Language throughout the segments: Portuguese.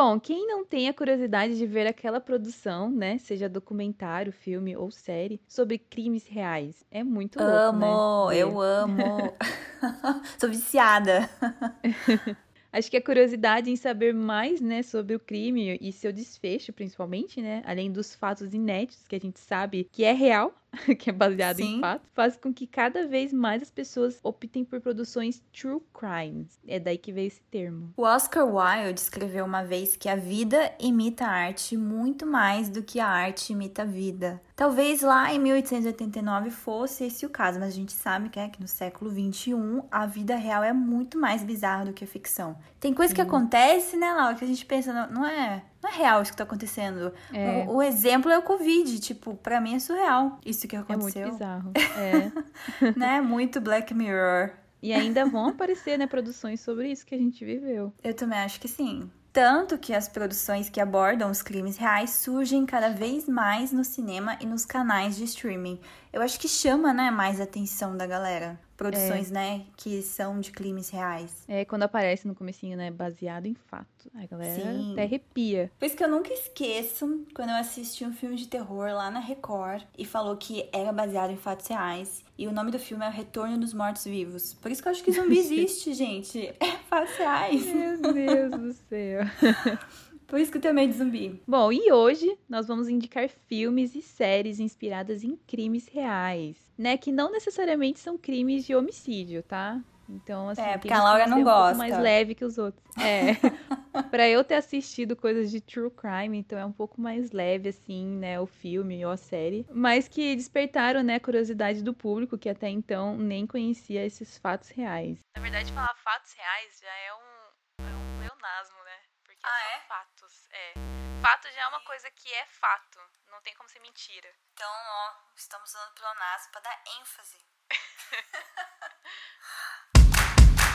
Bom, quem não tem a curiosidade de ver aquela produção, né, seja documentário, filme ou série, sobre crimes reais? É muito louco, amo, né? eu amo. Sou viciada. Acho que a curiosidade em saber mais, né, sobre o crime e seu desfecho, principalmente, né, além dos fatos inéditos que a gente sabe que é real, que é baseado Sim. em fatos, faz com que cada vez mais as pessoas optem por produções true crimes. É daí que veio esse termo. O Oscar Wilde escreveu uma vez que a vida imita a arte muito mais do que a arte imita a vida. Talvez lá em 1889 fosse esse o caso, mas a gente sabe que, é, que no século 21 a vida real é muito mais bizarra do que a ficção. Tem coisa que acontece, né, Laura, que a gente pensa, não, não é, não é real isso que tá acontecendo. É. O, o exemplo é o Covid, tipo, pra mim é surreal isso que É muito aconteceu. bizarro. É. né? Muito Black Mirror. E ainda vão aparecer, né, produções sobre isso que a gente viveu. Eu também acho que sim. Tanto que as produções que abordam os crimes reais surgem cada vez mais no cinema e nos canais de streaming. Eu acho que chama, né, mais a atenção da galera. Produções, né, que são de crimes reais. É quando aparece no comecinho, né, baseado em fato. A galera Sim. até arrepia. Por isso que eu nunca esqueço quando eu assisti um filme de terror lá na Record e falou que era baseado em fatos reais. E o nome do filme é O Retorno dos Mortos Vivos. Por isso que eu acho que zumbi existe, gente. É fatos reais. Meu Deus do céu. Por isso que eu tenho medo de zumbi. Bom, e hoje nós vamos indicar filmes e séries inspiradas em crimes reais, né? Que não necessariamente são crimes de homicídio, tá? Então, assim, É, porque a Laura não ser um pouco gosta. mais leve que os outros. É. pra eu ter assistido coisas de true crime, então é um pouco mais leve, assim, né? O filme ou a série. Mas que despertaram, né, a curiosidade do público, que até então nem conhecia esses fatos reais. Na verdade, falar fatos reais já é um, é um pleonasmo, né? Porque Ah, são é? fatos. É. Fato já é uma coisa que é fato. Não tem como ser mentira. Então, ó, estamos usando pleonasmo para dar ênfase.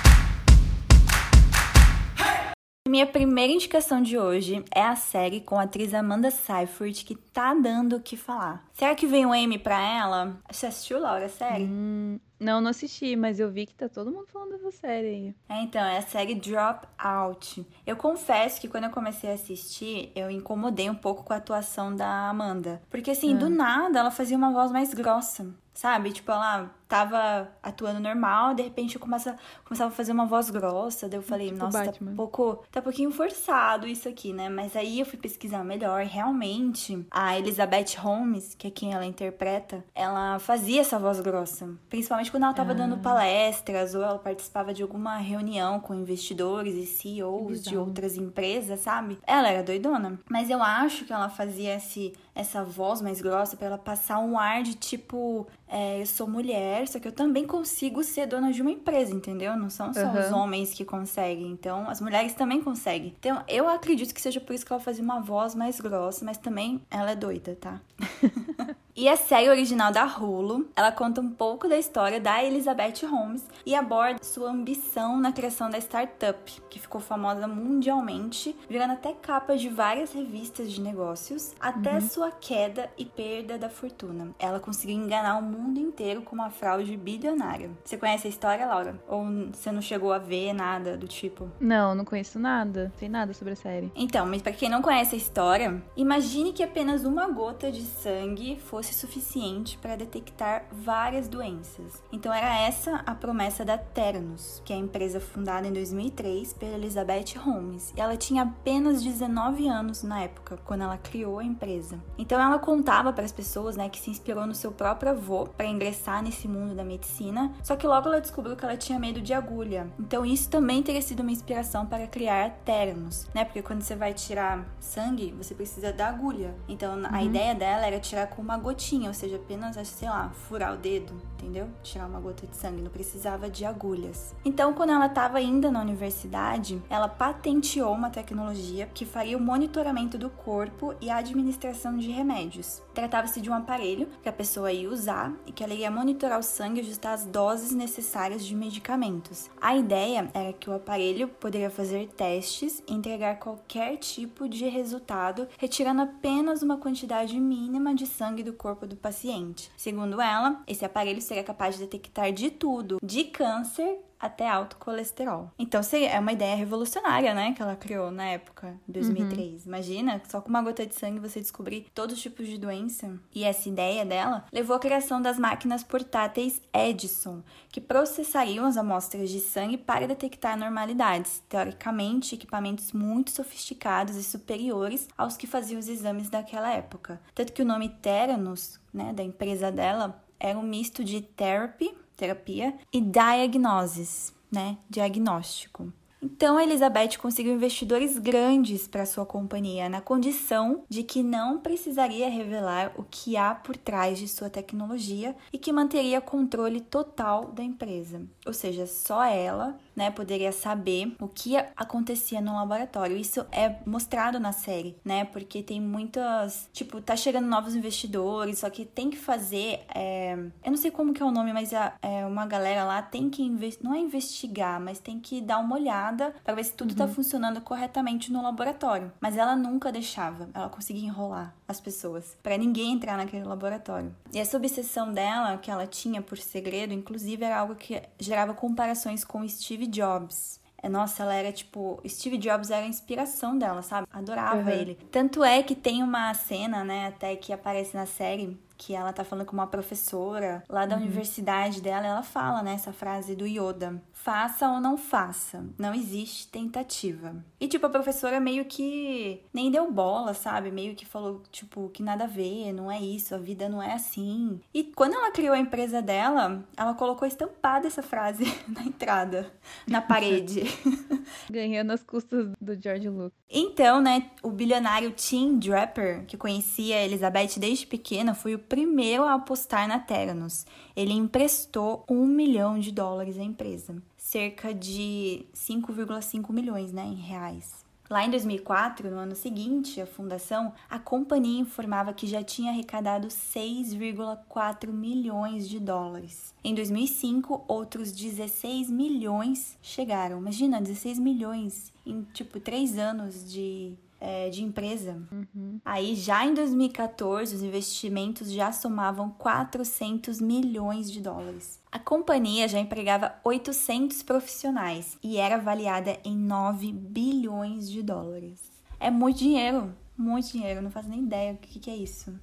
Minha primeira indicação de hoje é a série com a atriz Amanda Seyfried, que tá dando o que falar. Será que vem um M pra ela? Você assistiu, Laura, a série? Hum, não, não assisti, mas eu vi que tá todo mundo falando dessa série aí. É, então, é a série Drop Out. Eu confesso que quando eu comecei a assistir, eu incomodei um pouco com a atuação da Amanda. Porque, assim, do nada, ela fazia uma voz mais grossa, sabe? Tipo, ela tava atuando normal, de repente eu começa, começava a fazer uma voz grossa, daí eu falei, Tipo nossa, tá Batman. um pouco, tá um pouquinho forçado isso aqui, né? Mas aí eu fui pesquisar melhor, e realmente, a Elizabeth Holmes, que é quem ela interpreta, ela fazia essa voz grossa, principalmente quando ela tava Ah. dando palestras ou ela participava de alguma reunião com investidores e CEOs de outras empresas, sabe? Ela era doidona, mas eu acho que ela fazia esse, essa voz mais grossa pra ela passar um ar de tipo, é, eu sou mulher, só que eu também consigo ser dona de uma empresa, entendeu? Não são só os Aham. homens que conseguem, então as mulheres também conseguem. Então eu acredito que seja por isso que ela fazia uma voz mais grossa, mas também ela é doida, tá? E a série original da Hulu, ela conta um pouco da história da Elizabeth Holmes e aborda sua ambição na criação da startup, que ficou famosa mundialmente, virando até capa de várias revistas de negócios, até sua queda e perda da fortuna. Ela conseguiu enganar o mundo inteiro com uma fraude bilionária. Você conhece a história, Laura? Ou você não chegou a ver nada do tipo? Não, não conheço nada. Não sei nada sobre a série. Então, mas para quem não conhece a história, imagine que apenas uma gota de sangue fosse suficiente para detectar várias doenças. Então era essa a promessa da Theranos, que é a empresa fundada em 2003 pela Elizabeth Holmes. E ela tinha apenas 19 anos na época, quando ela criou a empresa. Então ela contava para as pessoas, né, que se inspirou no seu próprio avô para ingressar nesse mundo da medicina, só que logo ela descobriu que ela tinha medo de agulha. Então isso também teria sido uma inspiração para criar a Theranos, né? Porque quando você vai tirar sangue, você precisa da agulha. Então a ideia dela era tirar com uma gotinha gotinha, ou seja, apenas, sei lá, furar o dedo, entendeu? Tirar uma gota de sangue, não precisava de agulhas. Então, quando ela estava ainda na universidade, ela patenteou uma tecnologia que faria o monitoramento do corpo e a administração de remédios. Tratava-se de um aparelho que a pessoa ia usar e que ela iria monitorar o sangue e ajustar as doses necessárias de medicamentos. A ideia era que o aparelho poderia fazer testes e entregar qualquer tipo de resultado, retirando apenas uma quantidade mínima de sangue do corpo do paciente. Segundo ela, esse aparelho seria capaz de detectar de tudo, de câncer até alto colesterol. Então, é uma ideia revolucionária, né, que ela criou na época, 2003. Uhum. Imagina, só com uma gota de sangue você descobrir todos os tipos de doença. E essa ideia dela levou à criação das máquinas portáteis Edison, que processariam as amostras de sangue para detectar anormalidades. Teoricamente, equipamentos muito sofisticados e superiores aos que faziam os exames daquela época. Tanto que o nome Theranos, né, da empresa dela, era um misto de therapy terapia, e diagnosis, né, diagnóstico. Então, a Elizabeth conseguiu investidores grandes para sua companhia, na condição de que não precisaria revelar o que há por trás de sua tecnologia e que manteria controle total da empresa. Ou seja, só ela né, poderia saber o que acontecia no laboratório. Isso é mostrado na série, né? Porque tem muitas. Tipo, tá chegando novos investidores, só que tem que fazer. É, eu não sei como que é o nome, mas é, é uma galera lá tem que não é investigar, mas tem que dar uma olhada para ver se tudo tá uhum. tá funcionando corretamente no laboratório. Mas ela nunca deixava, ela conseguia enrolar as pessoas para ninguém entrar naquele laboratório. E essa obsessão dela, que ela tinha por segredo, inclusive era algo que gerava comparações com Steve Jobs. É, nossa, ela era tipo. Steve Jobs era a inspiração dela, sabe? Adorava uhum. ele. Tanto é que tem uma cena, né, até que aparece na série, que ela tá falando com uma professora lá da uhum. universidade dela, ela fala, né, essa frase do Yoda. Faça ou não faça, não existe tentativa. E tipo, a professora meio que nem deu bola, sabe? Meio que falou, tipo, que nada a ver, não é isso, a vida não é assim. E quando ela criou a empresa dela, ela colocou estampada essa frase na entrada, na parede. Ganhando as custas do George Lucas. Então, né, o bilionário Tim Draper, que conhecia a Elizabeth desde pequena, foi o primeiro a apostar na Theranos. Ele emprestou um milhão de dólares à empresa, cerca de 5,5 milhões né, em reais. Lá em 2004, no ano seguinte à fundação, a companhia informava que já tinha arrecadado 6,4 milhões de dólares. Em 2005, outros 16 milhões chegaram. Imagina, 16 milhões em tipo três anos de é, de empresa. Uhum. Aí, já em 2014, os investimentos já somavam 400 milhões de dólares. A companhia já empregava 800 profissionais e era avaliada em 9 bilhões de dólares. É muito dinheiro, muito dinheiro, não faço nem ideia o que, que é isso.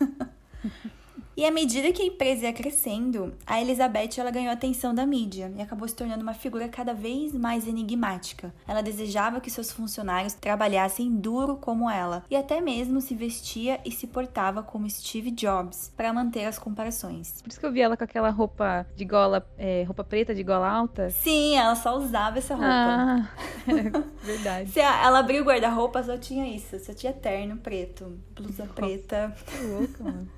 E à medida que a empresa ia crescendo, a Elizabeth ela ganhou a atenção da mídia e acabou se tornando uma figura cada vez mais enigmática. Ela desejava que seus funcionários trabalhassem duro como ela e até mesmo se vestia e se portava como Steve Jobs para manter as comparações. Por isso que eu vi ela com aquela roupa de gola, é, roupa preta de gola alta. Sim, ela só usava essa roupa. Ah, é verdade. Se ela abriu o guarda-roupa, só tinha isso, só tinha terno preto, blusa Nossa, preta. Que louca, mano.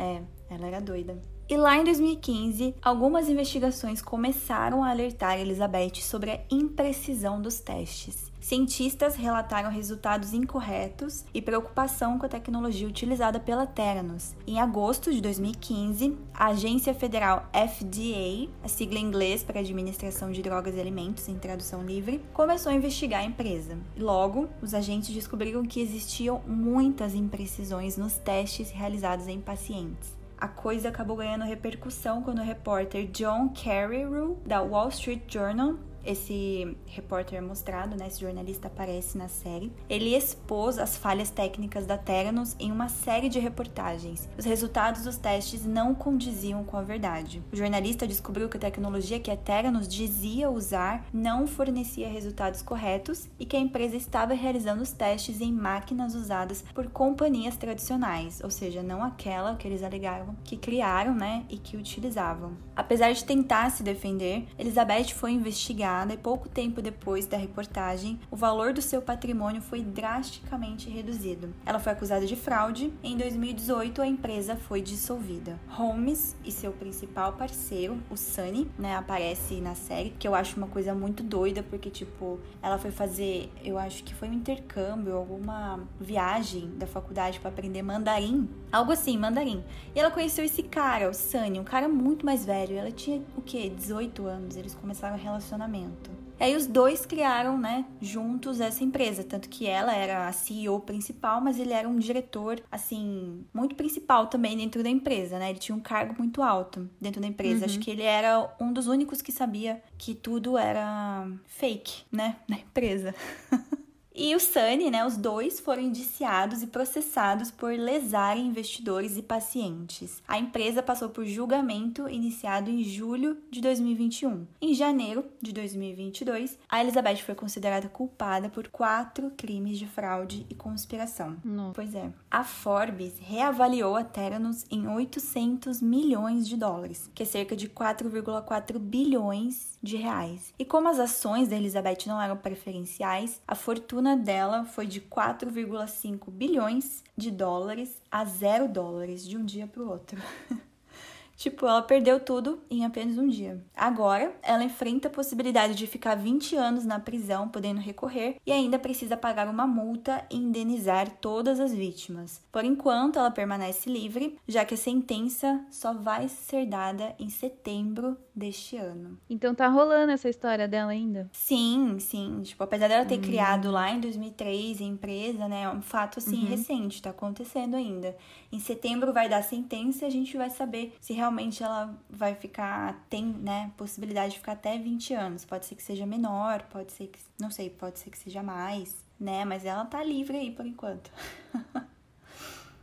É, ela era doida. E lá em 2015, algumas investigações começaram a alertar Elizabeth sobre a imprecisão dos testes. Cientistas relataram resultados incorretos e preocupação com a tecnologia utilizada pela Theranos. Em agosto de 2015, a Agência Federal FDA, a sigla em inglês para Administração de Drogas e Alimentos em tradução livre, começou a investigar a empresa. Logo, os agentes descobriram que existiam muitas imprecisões nos testes realizados em pacientes a coisa acabou ganhando repercussão quando o repórter John Carreyrou, da Wall Street Journal, esse repórter é mostrado, né, esse jornalista aparece na série. Ele expôs as falhas técnicas da Theranos em uma série de reportagens. Os resultados dos testes não condiziam com a verdade. O jornalista descobriu que a tecnologia que a Theranos dizia usar não fornecia resultados corretos e que a empresa estava realizando os testes em máquinas usadas por companhias tradicionais, ou seja, não aquela que eles alegavam que criaram, né, e que utilizavam. Apesar de tentar se defender, Elizabeth foi investigada e pouco tempo depois da reportagem, o valor do seu patrimônio foi drasticamente reduzido. Ela foi acusada de fraude em 2018 a empresa foi dissolvida. Holmes e seu principal parceiro, o Sunny, né, aparece na série, que eu acho uma coisa muito doida porque tipo, ela foi fazer, eu acho que foi um intercâmbio, alguma viagem da faculdade para aprender mandarim, algo assim, mandarim. E ela conheceu esse cara, o Sunny, um cara muito mais velho. Ela tinha o quê? 18 anos. Eles começaram um relacionamento. E aí os dois criaram, né, juntos essa empresa, tanto que ela era a CEO principal, mas ele era um diretor, assim, muito principal também dentro da empresa, né? Ele tinha um cargo muito alto dentro da empresa. Uhum. Acho que ele era um dos únicos que sabia que tudo era fake, né, na empresa. E o Sunny, né, os dois foram indiciados e processados por lesarem investidores e pacientes. A empresa passou por julgamento iniciado em julho de 2021. Em janeiro de 2022, a Elizabeth foi considerada culpada por quatro crimes de fraude e conspiração. Não. Pois é. A Forbes reavaliou a Theranos em 800 milhões de dólares, que é cerca de 4,4 bilhões de reais. E como as ações da Elizabeth não eram preferenciais, a fortuna dela foi de 4,5 bilhões de dólares a zero dólares de um dia para o outro. Tipo, ela perdeu tudo em apenas um dia. Agora, ela enfrenta a possibilidade de ficar 20 anos na prisão, podendo recorrer, e ainda precisa pagar uma multa e indenizar todas as vítimas. Por enquanto, ela permanece livre, já que a sentença só vai ser dada em setembro deste ano. Então tá rolando essa história dela ainda? Sim, sim. Tipo, apesar dela ter hum. criado lá em 2003 a empresa, né, é um fato assim uhum. recente, tá acontecendo ainda. Em setembro vai dar sentença e a gente vai saber se realmente ela vai ficar, tem, né, possibilidade de ficar até 20 anos. Pode ser que seja menor, pode ser que, não sei, pode ser que seja mais, né, mas ela tá livre aí por enquanto.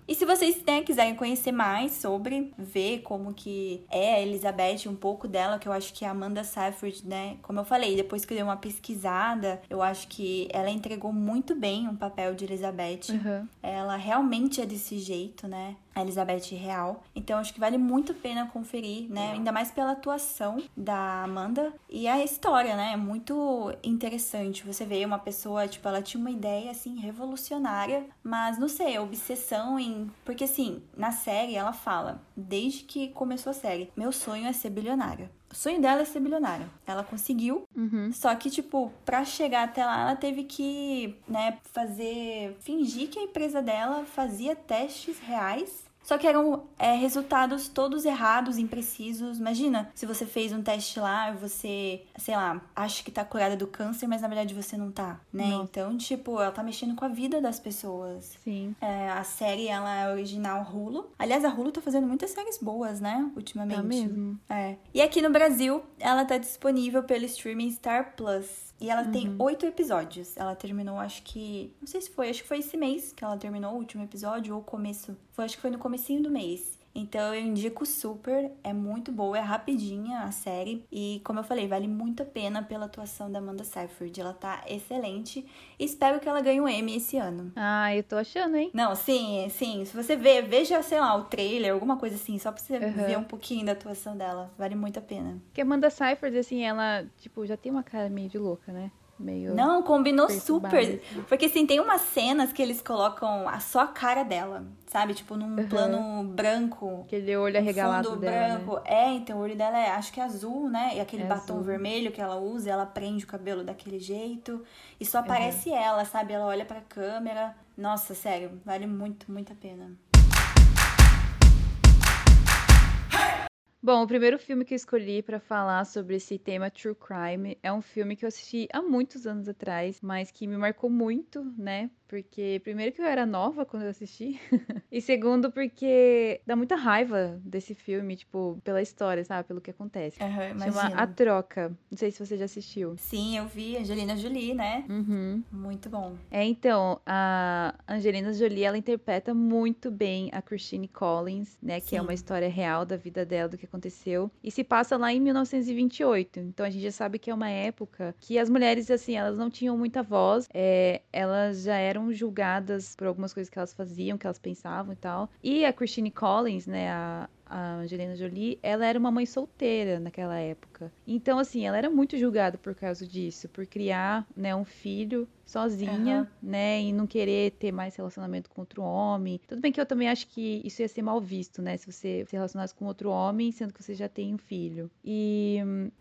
E se vocês né, quiserem conhecer mais sobre, ver como que é a Elizabeth, um pouco dela, que eu acho que a Amanda Seyfried, né? Como eu falei, depois que eu dei uma pesquisada, eu acho que ela entregou muito bem um papel de Elizabeth. Uhum. Ela realmente é desse jeito, né? A Elizabeth real. Então acho que vale muito a pena conferir, né? Ainda mais pela atuação da Amanda e a história, né? É muito interessante. Você vê uma pessoa, tipo, ela tinha uma ideia assim revolucionária, mas não sei, obsessão em, porque assim, na série ela fala, desde que começou a série, meu sonho é ser bilionária. O sonho dela é ser bilionária. Ela conseguiu. Uhum. Só que, tipo, pra chegar até lá, ela teve que, né, fazer. fingir que a empresa dela fazia testes reais só que eram é, resultados todos errados, imprecisos. Imagina se você fez um teste lá e você, sei lá, acha que tá curada do câncer, mas na verdade você não tá, né? Então, tipo, ela tá mexendo com a vida das pessoas. Sim. É, a série, ela é original Hulu. Aliás, a Hulu tá fazendo muitas séries boas, né? Ultimamente. Tá mesmo. É. E aqui no Brasil, ela tá disponível pelo streaming Star Plus. E ela uhum. tem oito episódios. Ela terminou, acho que. Não sei se foi, acho que foi esse mês que ela terminou o último episódio, ou começo. Foi, acho que foi no comecinho do mês. Então eu indico super, é muito boa, é rapidinha a série e como eu falei, vale muito a pena pela atuação da Amanda Seyfried, ela tá excelente espero que ela ganhe o um Emmy esse ano. Ah, eu tô achando, hein? Não, sim, sim, se você ver, veja, sei lá, o trailer, alguma coisa assim, só pra você uhum. ver um pouquinho da atuação dela, vale muito a pena. Porque a Amanda Seyfried, assim, ela, tipo, já tem uma cara meio de louca, né? Meio. Não, combinou super. Porque assim, tem umas cenas que eles colocam a só a cara dela, sabe? Tipo, num uhum. plano branco. Aquele olho arregalado fundo dela. branco. Né? É, então o olho dela é, acho que é azul, né? E aquele é batom azul. vermelho que ela usa, ela prende o cabelo daquele jeito. E só aparece uhum. ela, sabe? Ela olha pra câmera. Nossa, sério, vale muito, muito a pena. Bom, o primeiro filme que eu escolhi para falar sobre esse tema True Crime é um filme que eu assisti há muitos anos atrás, mas que me marcou muito, né? Porque, primeiro, que eu era nova quando eu assisti. e segundo, porque dá muita raiva desse filme, tipo, pela história, sabe? Pelo que acontece. Uhum, Chama A Troca. Não sei se você já assistiu. Sim, eu vi. Angelina Jolie, né? Uhum. Muito bom. É, então, a Angelina Jolie, ela interpreta muito bem a Christine Collins, né? Que Sim. é uma história real da vida dela, do que aconteceu. E se passa lá em 1928. Então, a gente já sabe que é uma época que as mulheres, assim, elas não tinham muita voz. É, elas já eram eram julgadas por algumas coisas que elas faziam, que elas pensavam e tal. E a Christine Collins, né, a, a Angelina Jolie, ela era uma mãe solteira naquela época. Então, assim, ela era muito julgada por causa disso, por criar, né, um filho sozinha, uhum. né? E não querer ter mais relacionamento com outro homem. Tudo bem que eu também acho que isso ia ser mal visto, né? Se você se relacionasse com outro homem, sendo que você já tem um filho. E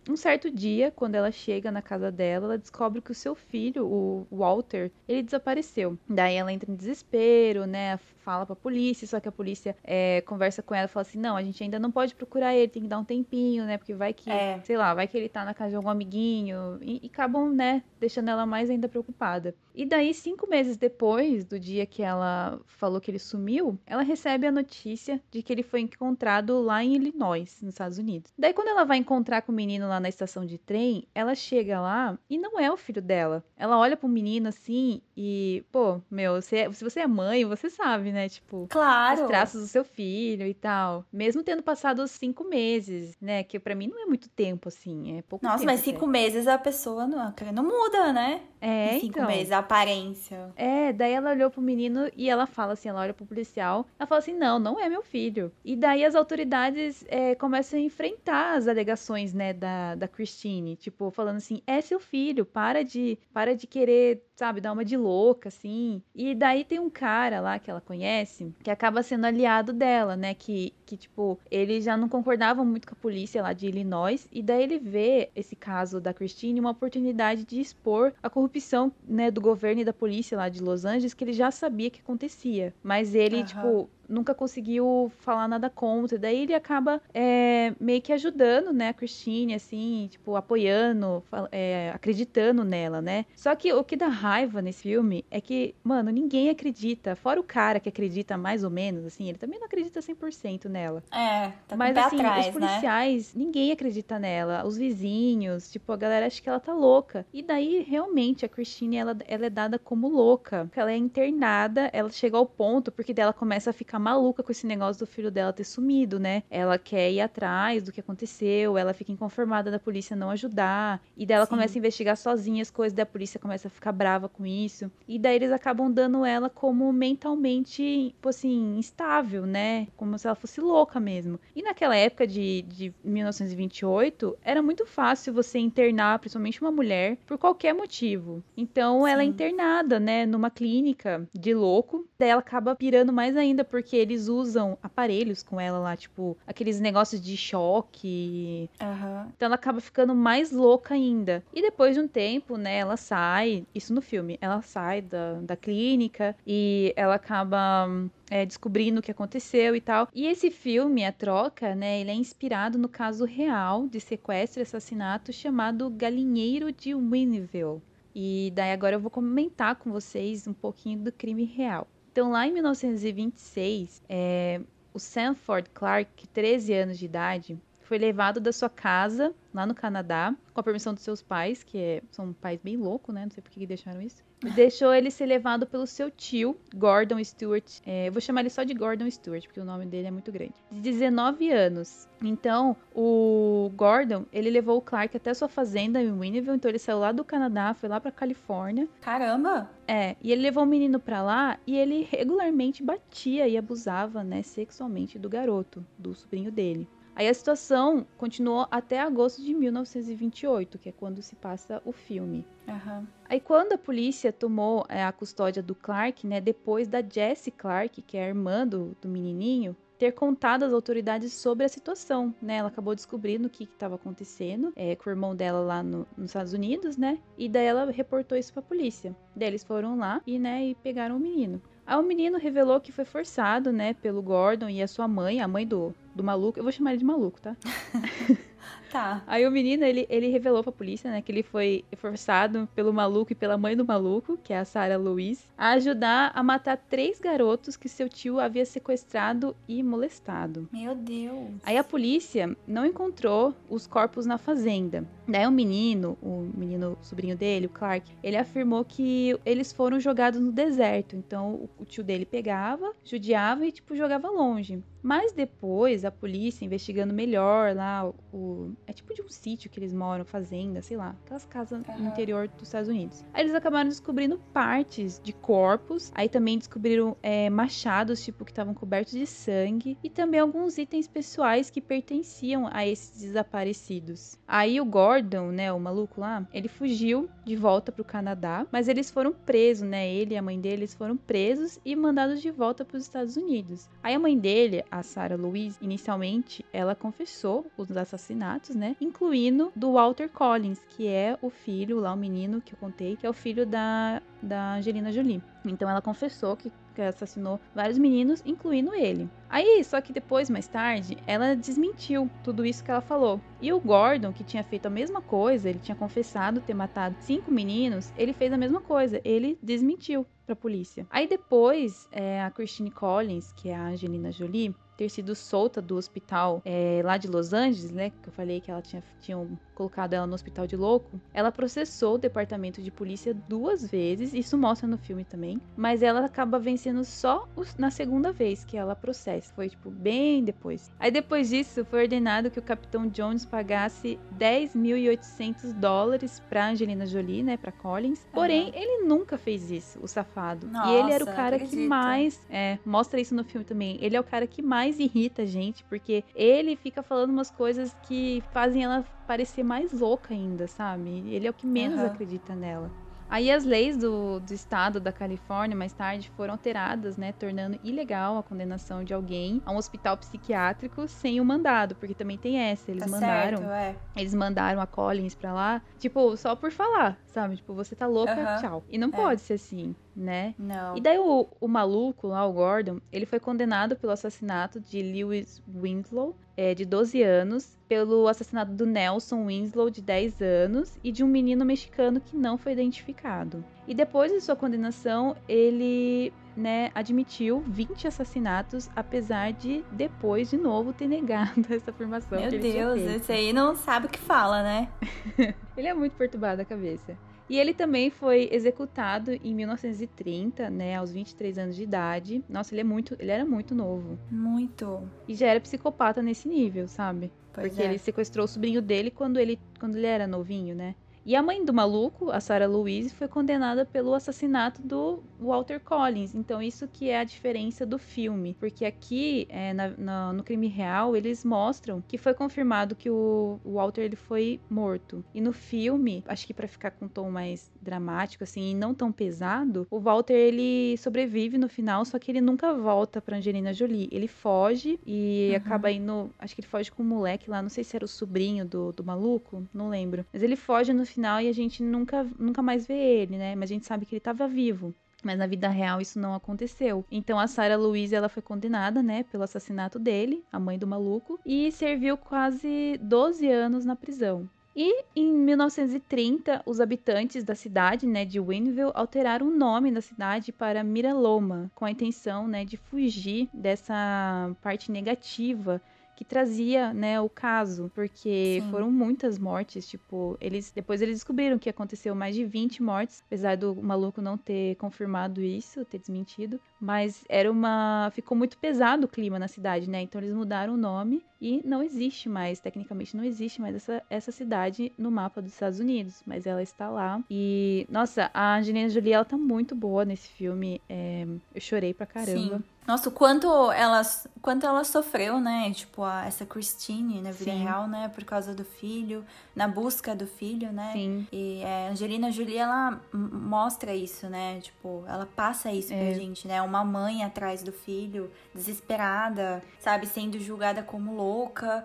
um certo dia, quando ela chega na casa dela, ela descobre que o seu filho, o Walter, ele desapareceu. Daí ela entra em desespero, né? Fala pra polícia, só que a polícia é, conversa com ela e fala assim: não, a gente ainda não pode procurar ele, tem que dar um tempinho, né? Porque vai que, é. sei lá, vai que ele tá na casa de algum amiguinho. E, e acabam, né, deixando ela mais ainda preocupada. E daí, cinco meses depois do dia que ela falou que ele sumiu, ela recebe a notícia de que ele foi encontrado lá em Illinois, nos Estados Unidos. Daí, quando ela vai encontrar com o menino lá na estação de trem, ela chega lá e não é o filho dela. Ela olha pro menino assim e, pô, meu, se, é, se você é mãe, você sabe, né? Tipo, claro. os traços do seu filho e tal. Mesmo tendo passado os cinco meses, né? Que para mim não é muito tempo, assim, é pouco Nossa, tempo. mas cinco meses a pessoa não, não muda, né? É, em cinco então. meses, a aparência. É, daí ela olhou pro menino e ela fala assim, ela olha pro policial, ela fala assim, não, não é meu filho. E daí as autoridades é, começam a enfrentar as alegações, né, da, da Christine, tipo, falando assim, é seu filho, para de, para de querer sabe, dar uma de louca, assim. E daí tem um cara lá que ela conhece, que acaba sendo aliado dela, né? Que, que tipo, ele já não concordava muito com a polícia lá de Illinois. E daí ele vê esse caso da Christine uma oportunidade de expor a corrupção, né, do governo e da polícia lá de Los Angeles, que ele já sabia que acontecia. Mas ele, uhum. tipo, nunca conseguiu falar nada contra. Daí ele acaba é, meio que ajudando, né, a Christine, assim, tipo, apoiando, é, acreditando nela, né? Só que o que dá raiva nesse filme é que, mano, ninguém acredita. Fora o cara que acredita mais ou menos, assim, ele também não acredita 100% nela. É, tá Mas, assim, atrás, os né? policiais, né? ninguém acredita nela. Os vizinhos, tipo, a galera acha que ela tá louca. E daí, realmente, a Christine, ela, ela é dada como louca. Ela é internada, ela chega ao ponto, porque dela começa a ficar fica maluca com esse negócio do filho dela ter sumido, né? Ela quer ir atrás do que aconteceu, ela fica inconformada da polícia não ajudar, e daí ela Sim. começa a investigar sozinha as coisas, da polícia começa a ficar brava com isso, e daí eles acabam dando ela como mentalmente, tipo assim, instável, né? Como se ela fosse louca mesmo. E naquela época de, de 1928, era muito fácil você internar, principalmente uma mulher, por qualquer motivo. Então Sim. ela é internada, né, numa clínica de louco, daí ela acaba pirando mais ainda, porque porque eles usam aparelhos com ela lá, tipo, aqueles negócios de choque. Uhum. Então ela acaba ficando mais louca ainda. E depois de um tempo, né, ela sai, isso no filme, ela sai da, da clínica e ela acaba é, descobrindo o que aconteceu e tal. E esse filme, A Troca, né, ele é inspirado no caso real de sequestro e assassinato chamado Galinheiro de Winneville. E daí agora eu vou comentar com vocês um pouquinho do crime real. Então, lá em 1926, é, o Sanford Clark, 13 anos de idade, foi levado da sua casa lá no Canadá, com a permissão dos seus pais, que é, são pais bem loucos, né? Não sei por que deixaram isso deixou ele ser levado pelo seu tio, Gordon Stewart. É, eu vou chamar ele só de Gordon Stewart, porque o nome dele é muito grande. De 19 anos. Então, o Gordon, ele levou o Clark até sua fazenda em Winneville. Então, ele saiu lá do Canadá, foi lá pra Califórnia. Caramba! É, e ele levou o menino pra lá e ele regularmente batia e abusava, né, sexualmente do garoto, do sobrinho dele. Aí a situação continuou até agosto de 1928, que é quando se passa o filme. Uhum. Aí quando a polícia tomou é, a custódia do Clark, né, depois da Jessie Clark, que é a irmã do, do menininho, ter contado às autoridades sobre a situação, né? Ela acabou descobrindo o que estava acontecendo é, com o irmão dela lá no, nos Estados Unidos, né? E daí ela reportou isso para a polícia. Daí eles foram lá e, né, e pegaram o menino. Aí o menino revelou que foi forçado, né, pelo Gordon e a sua mãe, a mãe do, do maluco. Eu vou chamar ele de maluco, tá? tá. Aí o menino, ele, ele revelou pra polícia, né, que ele foi forçado pelo maluco e pela mãe do maluco, que é a Sarah Louise, a ajudar a matar três garotos que seu tio havia sequestrado e molestado. Meu Deus. Aí a polícia não encontrou os corpos na fazenda. Daí o menino, o menino sobrinho dele, o Clark, ele afirmou que eles foram jogados no deserto. Então o tio dele pegava, judiava e tipo jogava longe. Mas depois a polícia investigando melhor lá, o é tipo de um sítio que eles moram, fazenda, sei lá, aquelas casas uhum. no interior dos Estados Unidos. Aí eles acabaram descobrindo partes de corpos, aí também descobriram é, machados, tipo, que estavam cobertos de sangue, e também alguns itens pessoais que pertenciam a esses desaparecidos. Aí o Gordon, né, o maluco lá, ele fugiu de volta pro Canadá, mas eles foram presos, né, ele e a mãe dele, eles foram presos e mandados de volta para os Estados Unidos. Aí a mãe dele, a Sarah Louise, inicialmente, ela confessou os assassinatos, né? Incluindo do Walter Collins, que é o filho, lá o menino que eu contei, que é o filho da, da Angelina Jolie. Então ela confessou que assassinou vários meninos, incluindo ele. Aí, só que depois, mais tarde, ela desmentiu tudo isso que ela falou. E o Gordon, que tinha feito a mesma coisa, ele tinha confessado ter matado cinco meninos, ele fez a mesma coisa, ele desmentiu pra polícia. Aí depois, é, a Christine Collins, que é a Angelina Jolie, ter sido solta do hospital é, lá de Los Angeles, né? Que eu falei que ela tinha tinham colocado ela no hospital de louco. Ela processou o departamento de polícia duas vezes, isso mostra no filme também. Mas ela acaba vencendo só na segunda vez que ela processa. Foi, tipo, bem depois. Aí depois disso, foi ordenado que o Capitão Jones pagasse 10.800 dólares pra Angelina Jolie, né? Pra Collins. Porém, uhum. ele nunca fez isso, o safado. Nossa, e ele era o cara acredito. que mais. É, mostra isso no filme também. Ele é o cara que mais mais irrita a gente, porque ele fica falando umas coisas que fazem ela parecer mais louca ainda, sabe? Ele é o que menos uhum. acredita nela. Aí as leis do, do estado da Califórnia mais tarde foram alteradas, né, tornando ilegal a condenação de alguém a um hospital psiquiátrico sem o mandado, porque também tem essa, eles tá mandaram, certo, é. eles mandaram a Collins para lá, tipo, só por falar, sabe? Tipo, você tá louca, tchau. E não é. pode ser assim né? Não. E daí o, o maluco lá, o Gordon, ele foi condenado pelo assassinato de Lewis Winslow, é, de 12 anos, pelo assassinato do Nelson Winslow, de 10 anos, e de um menino mexicano que não foi identificado. E depois de sua condenação, ele né, admitiu 20 assassinatos, apesar de depois, de novo, ter negado essa afirmação. Meu Deus, esse aí não sabe o que fala, né? ele é muito perturbado a cabeça. E ele também foi executado em 1930, né, aos 23 anos de idade. Nossa, ele é muito, ele era muito novo. Muito. E já era psicopata nesse nível, sabe? Pois Porque é. ele sequestrou o sobrinho dele quando ele, quando ele era novinho, né? E a mãe do maluco, a Sarah Louise, foi condenada pelo assassinato do Walter Collins. Então, isso que é a diferença do filme. Porque aqui, é, na, na, no crime real, eles mostram que foi confirmado que o, Walter ele foi morto. E no filme, acho que para ficar com um tom mais dramático, assim, e não tão pesado, o Walter ele sobrevive no final, só que ele nunca volta pra Angelina Jolie. Ele foge e uhum. acaba indo. Acho que ele foge com um moleque lá, não sei se era o sobrinho do, do maluco, não lembro. Mas ele foge no final e a gente nunca, nunca mais vê ele, né? Mas a gente sabe que ele estava vivo. Mas na vida real isso não aconteceu. Então a Sarah Louise ela foi condenada, né, pelo assassinato dele, a mãe do maluco, e serviu quase 12 anos na prisão. E em 1930, os habitantes da cidade, né, de Winville, alteraram o nome da cidade para Miraloma, com a intenção, né, de fugir dessa parte negativa que trazia, né, o caso, porque Sim. foram muitas mortes, tipo, eles depois eles descobriram que aconteceu mais de 20 mortes, apesar do maluco não ter confirmado isso, ter desmentido, mas era uma ficou muito pesado o clima na cidade, né? Então eles mudaram o nome e não existe mais, tecnicamente não existe mais essa, essa cidade no mapa dos Estados Unidos, mas ela está lá. E, nossa, a Angelina Jolie, ela tá muito boa nesse filme. É, eu chorei pra caramba. Sim. Nossa, o quanto ela, quanto ela sofreu, né? Tipo, a, essa Christine na vida Sim. real, né? Por causa do filho, na busca do filho, né? Sim. E é, a Angelina Jolie, ela mostra isso, né? Tipo, ela passa isso é. pra gente, né? Uma mãe atrás do filho, desesperada, sabe? Sendo julgada como louca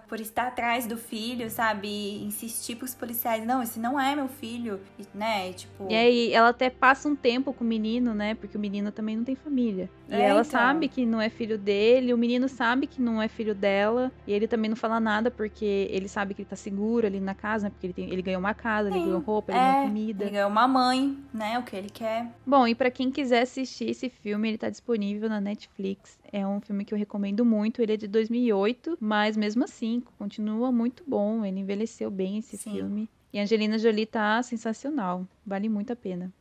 por estar atrás do filho, sabe? E insistir pros policiais, não, esse não é meu filho, né? E, tipo... E aí ela até passa um tempo com o menino, né? Porque o menino também não tem família. E é, ela então. sabe que não é filho dele, o menino sabe que não é filho dela, e ele também não fala nada porque ele sabe que ele tá seguro ali na casa, né? Porque ele, tem, ele ganhou uma casa, Sim. ele ganhou roupa, ele é, ganhou comida. Ele ganhou uma mãe, né? O que ele quer. Bom, e para quem quiser assistir esse filme, ele tá disponível na Netflix. É um filme que eu recomendo muito. Ele é de 2008, mas mesmo assim, continua muito bom. Ele envelheceu bem esse Sim. filme. E Angelina Jolie tá sensacional. Vale muito a pena.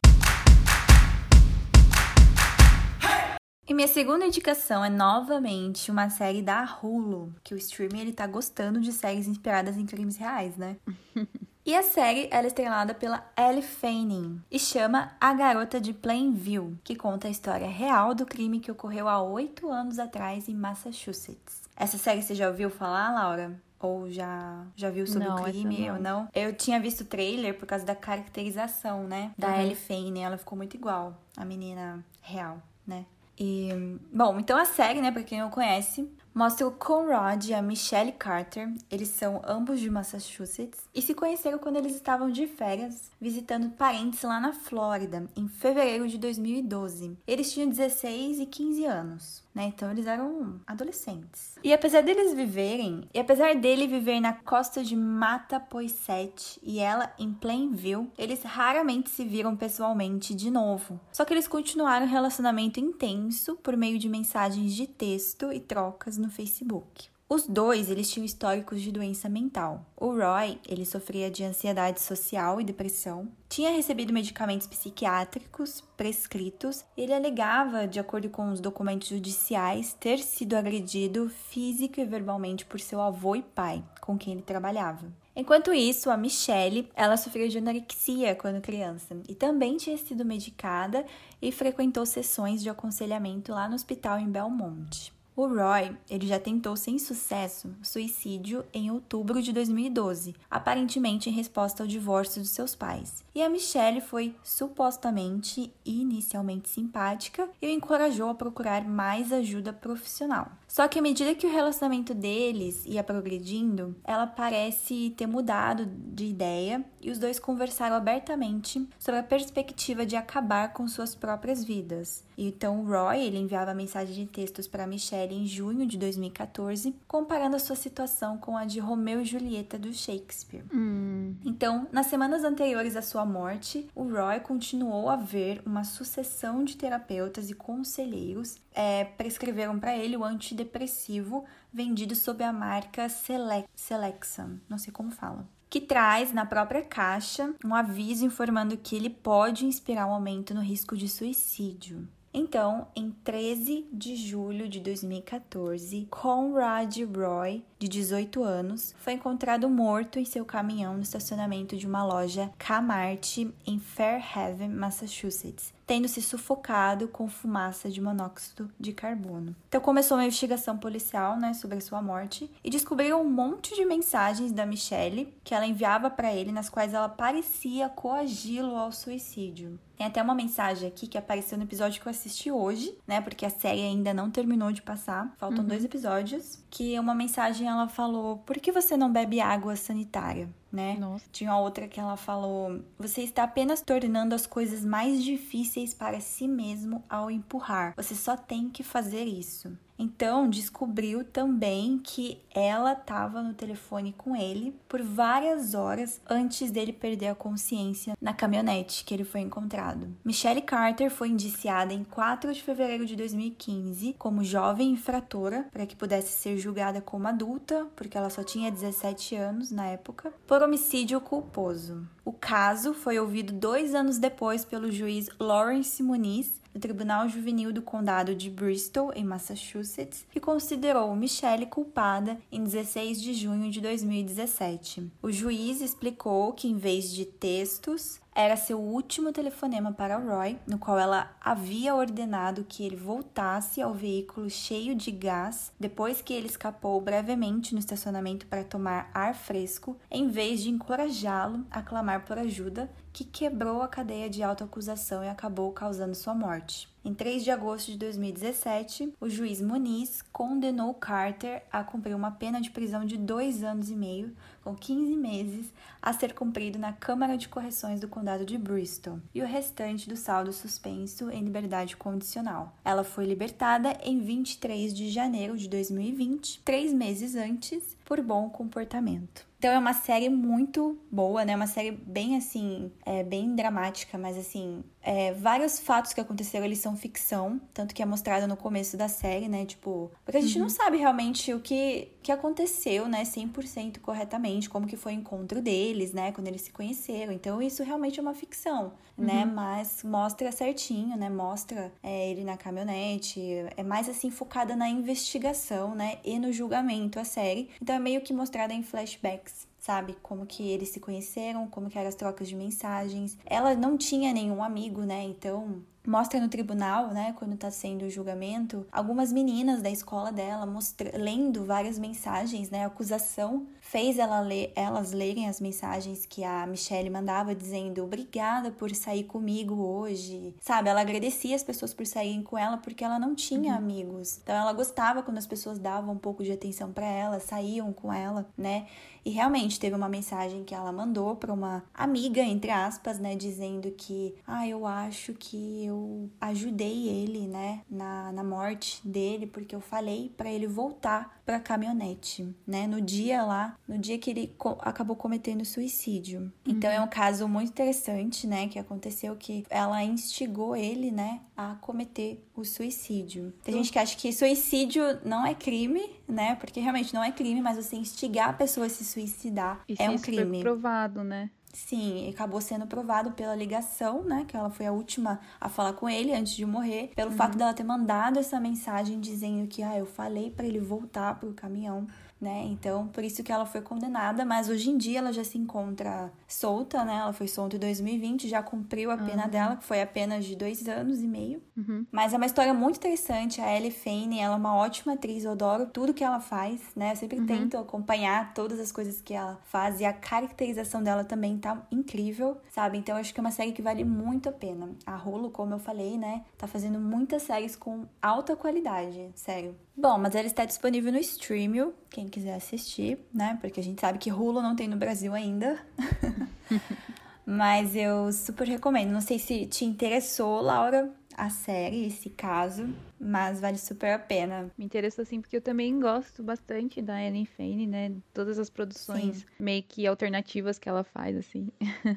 E minha segunda indicação é novamente uma série da Hulu, que o streaming ele tá gostando de séries inspiradas em crimes reais, né? e a série ela é estrelada pela Elle Fanning e chama A Garota de Plainview, que conta a história real do crime que ocorreu há oito anos atrás em Massachusetts. Essa série você já ouviu falar, Laura? Ou já, já viu sobre não, o crime não. ou não? Eu tinha visto o trailer por causa da caracterização, né? Da Uhum. Elle Fanning. Ela ficou muito igual à menina real, né? E, bom, então a série, né, pra quem não conhece, mostra o Conrad e a Michelle Carter. Eles são ambos de Massachusetts e se conheceram quando eles estavam de férias visitando parentes lá na Flórida, em fevereiro de 2012. Eles tinham 16 e 15 anos. Né? Então eles eram adolescentes. E apesar deles viverem, e apesar dele viver na costa de Mattapoisett e ela em Plainview, eles raramente se viram pessoalmente de novo. Só que eles continuaram um relacionamento intenso por meio de mensagens de texto e trocas no Facebook. Os dois, eles tinham históricos de doença mental. O Roy, ele sofria de ansiedade social e depressão, tinha recebido medicamentos psiquiátricos prescritos ele alegava, de acordo com os documentos judiciais, ter sido agredido físico e verbalmente por seu avô e pai, com quem ele trabalhava. Enquanto isso, a Michelle, ela sofreu de anorexia quando criança e também tinha sido medicada e frequentou sessões de aconselhamento lá no hospital em Belmont. O Roy, ele já tentou sem sucesso suicídio em outubro de 2012, aparentemente em resposta ao divórcio dos seus pais. E a Michelle foi supostamente inicialmente simpática e o encorajou a procurar mais ajuda profissional. Só que à medida que o relacionamento deles ia progredindo, ela parece ter mudado de ideia e os dois conversaram abertamente sobre a perspectiva de acabar com suas próprias vidas. Então o Roy, ele enviava mensagem de textos para Michelle em junho de 2014, comparando a sua situação com a de Romeu e Julieta do Shakespeare. Hum. Então, nas semanas anteriores à sua morte, o Roy continuou a ver uma sucessão de terapeutas e conselheiros é, prescreveram para ele o antidepressivo vendido sob a marca Selec Selexan, não sei como fala que traz na própria caixa um aviso informando que ele pode inspirar um aumento no risco de suicídio. Então, em 13 de julho de 2014, Conrad Roy, de 18 anos, foi encontrado morto em seu caminhão no estacionamento de uma loja Kmart em Fairhaven, Massachusetts, tendo se sufocado com fumaça de monóxido de carbono. Então começou uma investigação policial, né, sobre a sua morte e descobriram um monte de mensagens da Michelle que ela enviava para ele nas quais ela parecia coagi-lo ao suicídio. Tem até uma mensagem aqui que apareceu no episódio que eu assisti hoje, né? Porque a série ainda não terminou de passar. Faltam Uhum. dois episódios. Que uma mensagem ela falou: Por que você não bebe água sanitária? Né? Nossa. Tinha outra que ela falou: Você está apenas tornando as coisas mais difíceis para si mesmo ao empurrar. Você só tem que fazer isso. Então, descobriu também que ela estava no telefone com ele por várias horas antes dele perder a consciência na caminhonete que ele foi encontrado. Michelle Carter foi indiciada em 4 de fevereiro de 2015 como jovem infratora para que pudesse ser julgada como adulta, porque ela só tinha 17 anos na época, por homicídio culposo. O caso foi ouvido dois anos depois pelo juiz Lawrence Muniz do Tribunal Juvenil do Condado de Bristol, em Massachusetts, que considerou Michelle culpada em 16 de junho de 2017. O juiz explicou que, em vez de textos, era seu último telefonema para Roy, no qual ela havia ordenado que ele voltasse ao veículo cheio de gás depois que ele escapou brevemente no estacionamento para tomar ar fresco, em vez de encorajá-lo a clamar por ajuda, que quebrou a cadeia de autoacusação e acabou causando sua morte. Em 3 de agosto de 2017, o juiz Muniz condenou Carter a cumprir uma pena de prisão de dois anos e meio, com 15 meses, a ser cumprido na Câmara de Correções do Condado de Bristol, e o restante do saldo suspenso em liberdade condicional. Ela foi libertada em 23 de janeiro de 2020, três meses antes, por bom comportamento. Então é uma série muito boa, né? Uma série bem assim, é, bem dramática, mas assim, é, vários fatos que aconteceram eles são ficção, tanto que é mostrado no começo da série, né? Tipo, porque a gente não sabe realmente o que que aconteceu, né, 100% corretamente, como que foi o encontro deles, né, quando eles se conheceram. Então, isso realmente é uma ficção, né, Uhum. mas mostra certinho, né, mostra é, ele na caminhonete, é mais assim focada na investigação, né, e no julgamento a série. Então, é meio que mostrada em flashbacks. Sabe, como que eles se conheceram, como que eram as trocas de mensagens. Ela não tinha nenhum amigo, né? Então, mostra no tribunal, né, quando tá sendo o julgamento, algumas meninas da escola dela mostra lendo várias mensagens, né, acusação fez ela ler, elas lerem as mensagens que a Michelle mandava dizendo obrigada por sair comigo hoje, sabe? Ela agradecia as pessoas por saírem com ela porque ela não tinha amigos. Então ela gostava quando as pessoas davam um pouco de atenção para ela, saíam com ela, né? E realmente teve uma mensagem que ela mandou para uma amiga, entre aspas, né, dizendo que, ah, eu acho que eu ajudei ele, né, na, na morte dele, porque eu falei para ele voltar pra caminhonete, né, no dia lá, no dia que ele co acabou cometendo suicídio. Então é um caso muito interessante, né, que aconteceu que ela instigou ele, né, a cometer o suicídio. Tem gente que acha que suicídio não é crime, né, porque realmente não é crime, mas você instigar a pessoa a se suicidar E é um isso foi crime. provado, né? Sim, e acabou sendo provado pela ligação, né? Que ela foi a última a falar com ele antes de morrer, pelo fato dela ter mandado essa mensagem dizendo que, ah, eu falei para ele voltar pro caminhão, né? Então, por isso que ela foi condenada, mas hoje em dia ela já se encontra solta, né? Ela foi solta em 2020, já cumpriu a pena dela, que foi apenas de dois anos e meio. Uhum. Mas é uma história muito interessante. A Ellie Fanny, ela é uma ótima atriz. Eu adoro tudo que ela faz, né? Eu sempre tento acompanhar todas as coisas que ela faz. E a caracterização dela também tá incrível, sabe? Então acho que é uma série que vale muito a pena. A Hulu, como eu falei, né? Tá fazendo muitas séries com alta qualidade, sério. Bom, mas ela está disponível no Streamio, quem quiser assistir, né? Porque a gente sabe que Hulu não tem no Brasil ainda. Mas eu super recomendo. Não sei se te interessou, Laura, a série, esse caso, mas vale super a pena. Me interessou assim porque eu também gosto bastante da Ellen Fanny, né? Todas as produções meio que alternativas que ela faz, assim.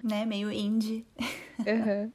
Né? Meio indie. Aham.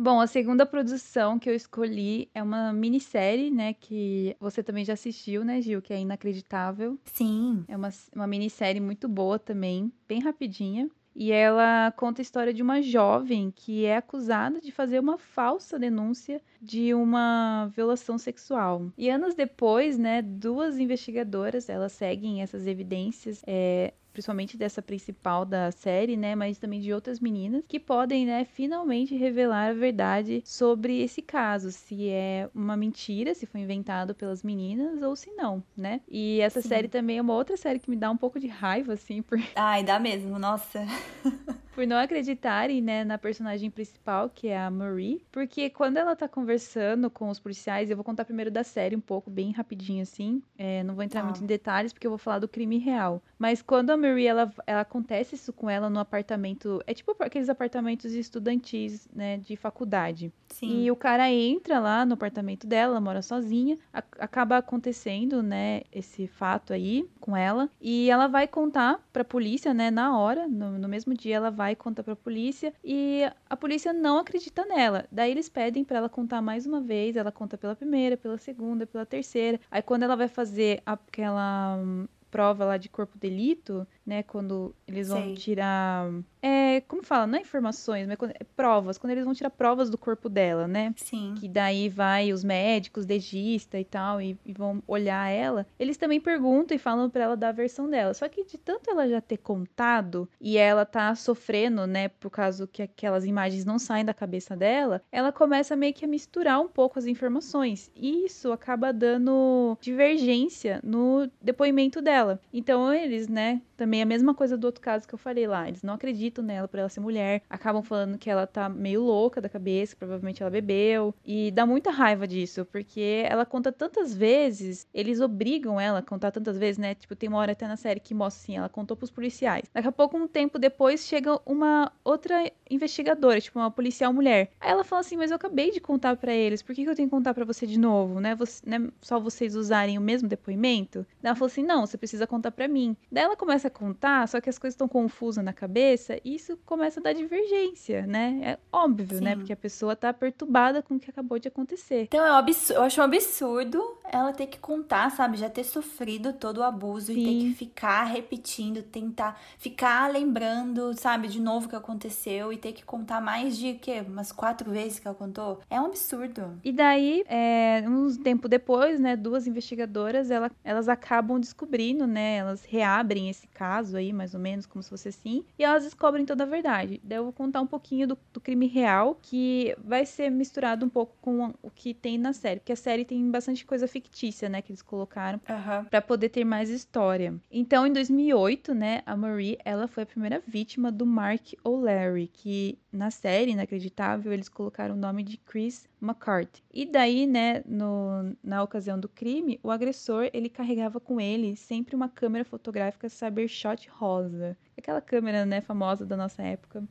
Bom, a segunda produção que eu escolhi é uma minissérie, né? Que você também já assistiu, né, Gil? Que é Inacreditável. Sim. É uma, uma minissérie muito boa também, bem rapidinha. E ela conta a história de uma jovem que é acusada de fazer uma falsa denúncia de uma violação sexual. E anos depois, né, duas investigadoras, elas seguem essas evidências, é, principalmente dessa principal da série, né, mas também de outras meninas, que podem, né, finalmente revelar a verdade sobre esse caso, se é uma mentira, se foi inventado pelas meninas ou se não, né? E essa Sim. série também é uma outra série que me dá um pouco de raiva, assim, por, Ai, dá mesmo, nossa. por não acreditarem, né, na personagem principal, que é a Marie, porque quando ela tá conversando com os policiais, eu vou contar primeiro da série um pouco, bem rapidinho assim, é, não vou entrar Tá. muito em detalhes, porque eu vou falar do crime real. Mas quando a Marie, ela, ela acontece isso com ela no apartamento, é tipo aqueles apartamentos estudantis, né, de faculdade. Sim. E o cara entra lá no apartamento dela, ela mora sozinha, a- acaba acontecendo, né, esse fato aí com ela, e ela vai contar pra polícia, né, na hora, no, no mesmo dia ela vai contar pra polícia, e a polícia não acredita nela. Daí eles pedem pra ela contar mais uma vez, ela conta pela primeira, pela segunda, pela terceira. Aí quando ela vai fazer aquela hum, prova lá de corpo delito, né, quando eles vão Sei. tirar é, como fala, não é informações, mas quando- é provas, quando eles vão tirar provas do corpo dela, né? Sim. Que daí vai os médicos, legista e tal, e, e vão olhar ela. Eles também perguntam e falam pra ela da versão dela. Só que de tanto ela já ter contado e ela tá sofrendo, né, por causa que aquelas imagens não saem da cabeça dela, ela começa meio que a misturar um pouco as informações. E isso acaba dando divergência no depoimento dela. Então eles, né, também a mesma coisa do outro caso que eu falei lá. Eles não acreditam nela por ela ser mulher, acabam falando que ela tá meio louca da cabeça, provavelmente ela bebeu. E dá muita raiva disso, porque ela conta tantas vezes, eles obrigam ela a contar tantas vezes, né? Tipo, tem uma hora até na série que mostra assim, ela contou pros policiais. Daqui a pouco, um tempo depois, chega uma outra investigadora, tipo, uma policial mulher. Aí ela fala assim, mas eu acabei de contar pra eles, por que, que eu tenho que contar pra você de novo, né? Você, né? Só vocês usarem o mesmo depoimento? Ela falou assim, não, você precisa contar pra mim. Daí ela começa a contar, só que as coisas estão confusas na cabeça, e isso começa a dar divergência, né? É óbvio, né? Sim. Porque a pessoa tá perturbada com o que acabou de acontecer. Então é um absurdo, eu acho um absurdo ela ter que contar, sabe? Já ter sofrido todo o abuso Sim. e ter que ficar repetindo, tentar ficar lembrando, sabe, de novo o que aconteceu e ter que contar mais de quê? Umas quatro vezes que ela contou. É um absurdo. E daí, é, um tempo depois, né, duas investigadoras, ela, elas acabam descobrindo, né? Elas reabrem esse caso aí, mais ou menos, como se fosse assim, e elas descobrem toda a verdade. Daí eu vou contar um pouquinho do, do crime real, que vai ser misturado um pouco com o que tem na série, porque a série tem bastante coisa fictícia, né, que eles colocaram uhum. para poder ter mais história. Então, em 2008, né, a Marie, ela foi a primeira vítima do Mark O'Leary, que na série, inacreditável, eles colocaram o nome de Chris McCarthy. E daí, né, no, na ocasião do crime, o agressor, ele carregava com ele sempre uma câmera fotográfica Cybershot rosa. Aquela câmera, né, famosa da nossa época,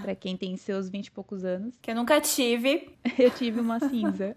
para quem tem seus vinte e poucos anos. Que eu nunca tive. eu tive uma cinza.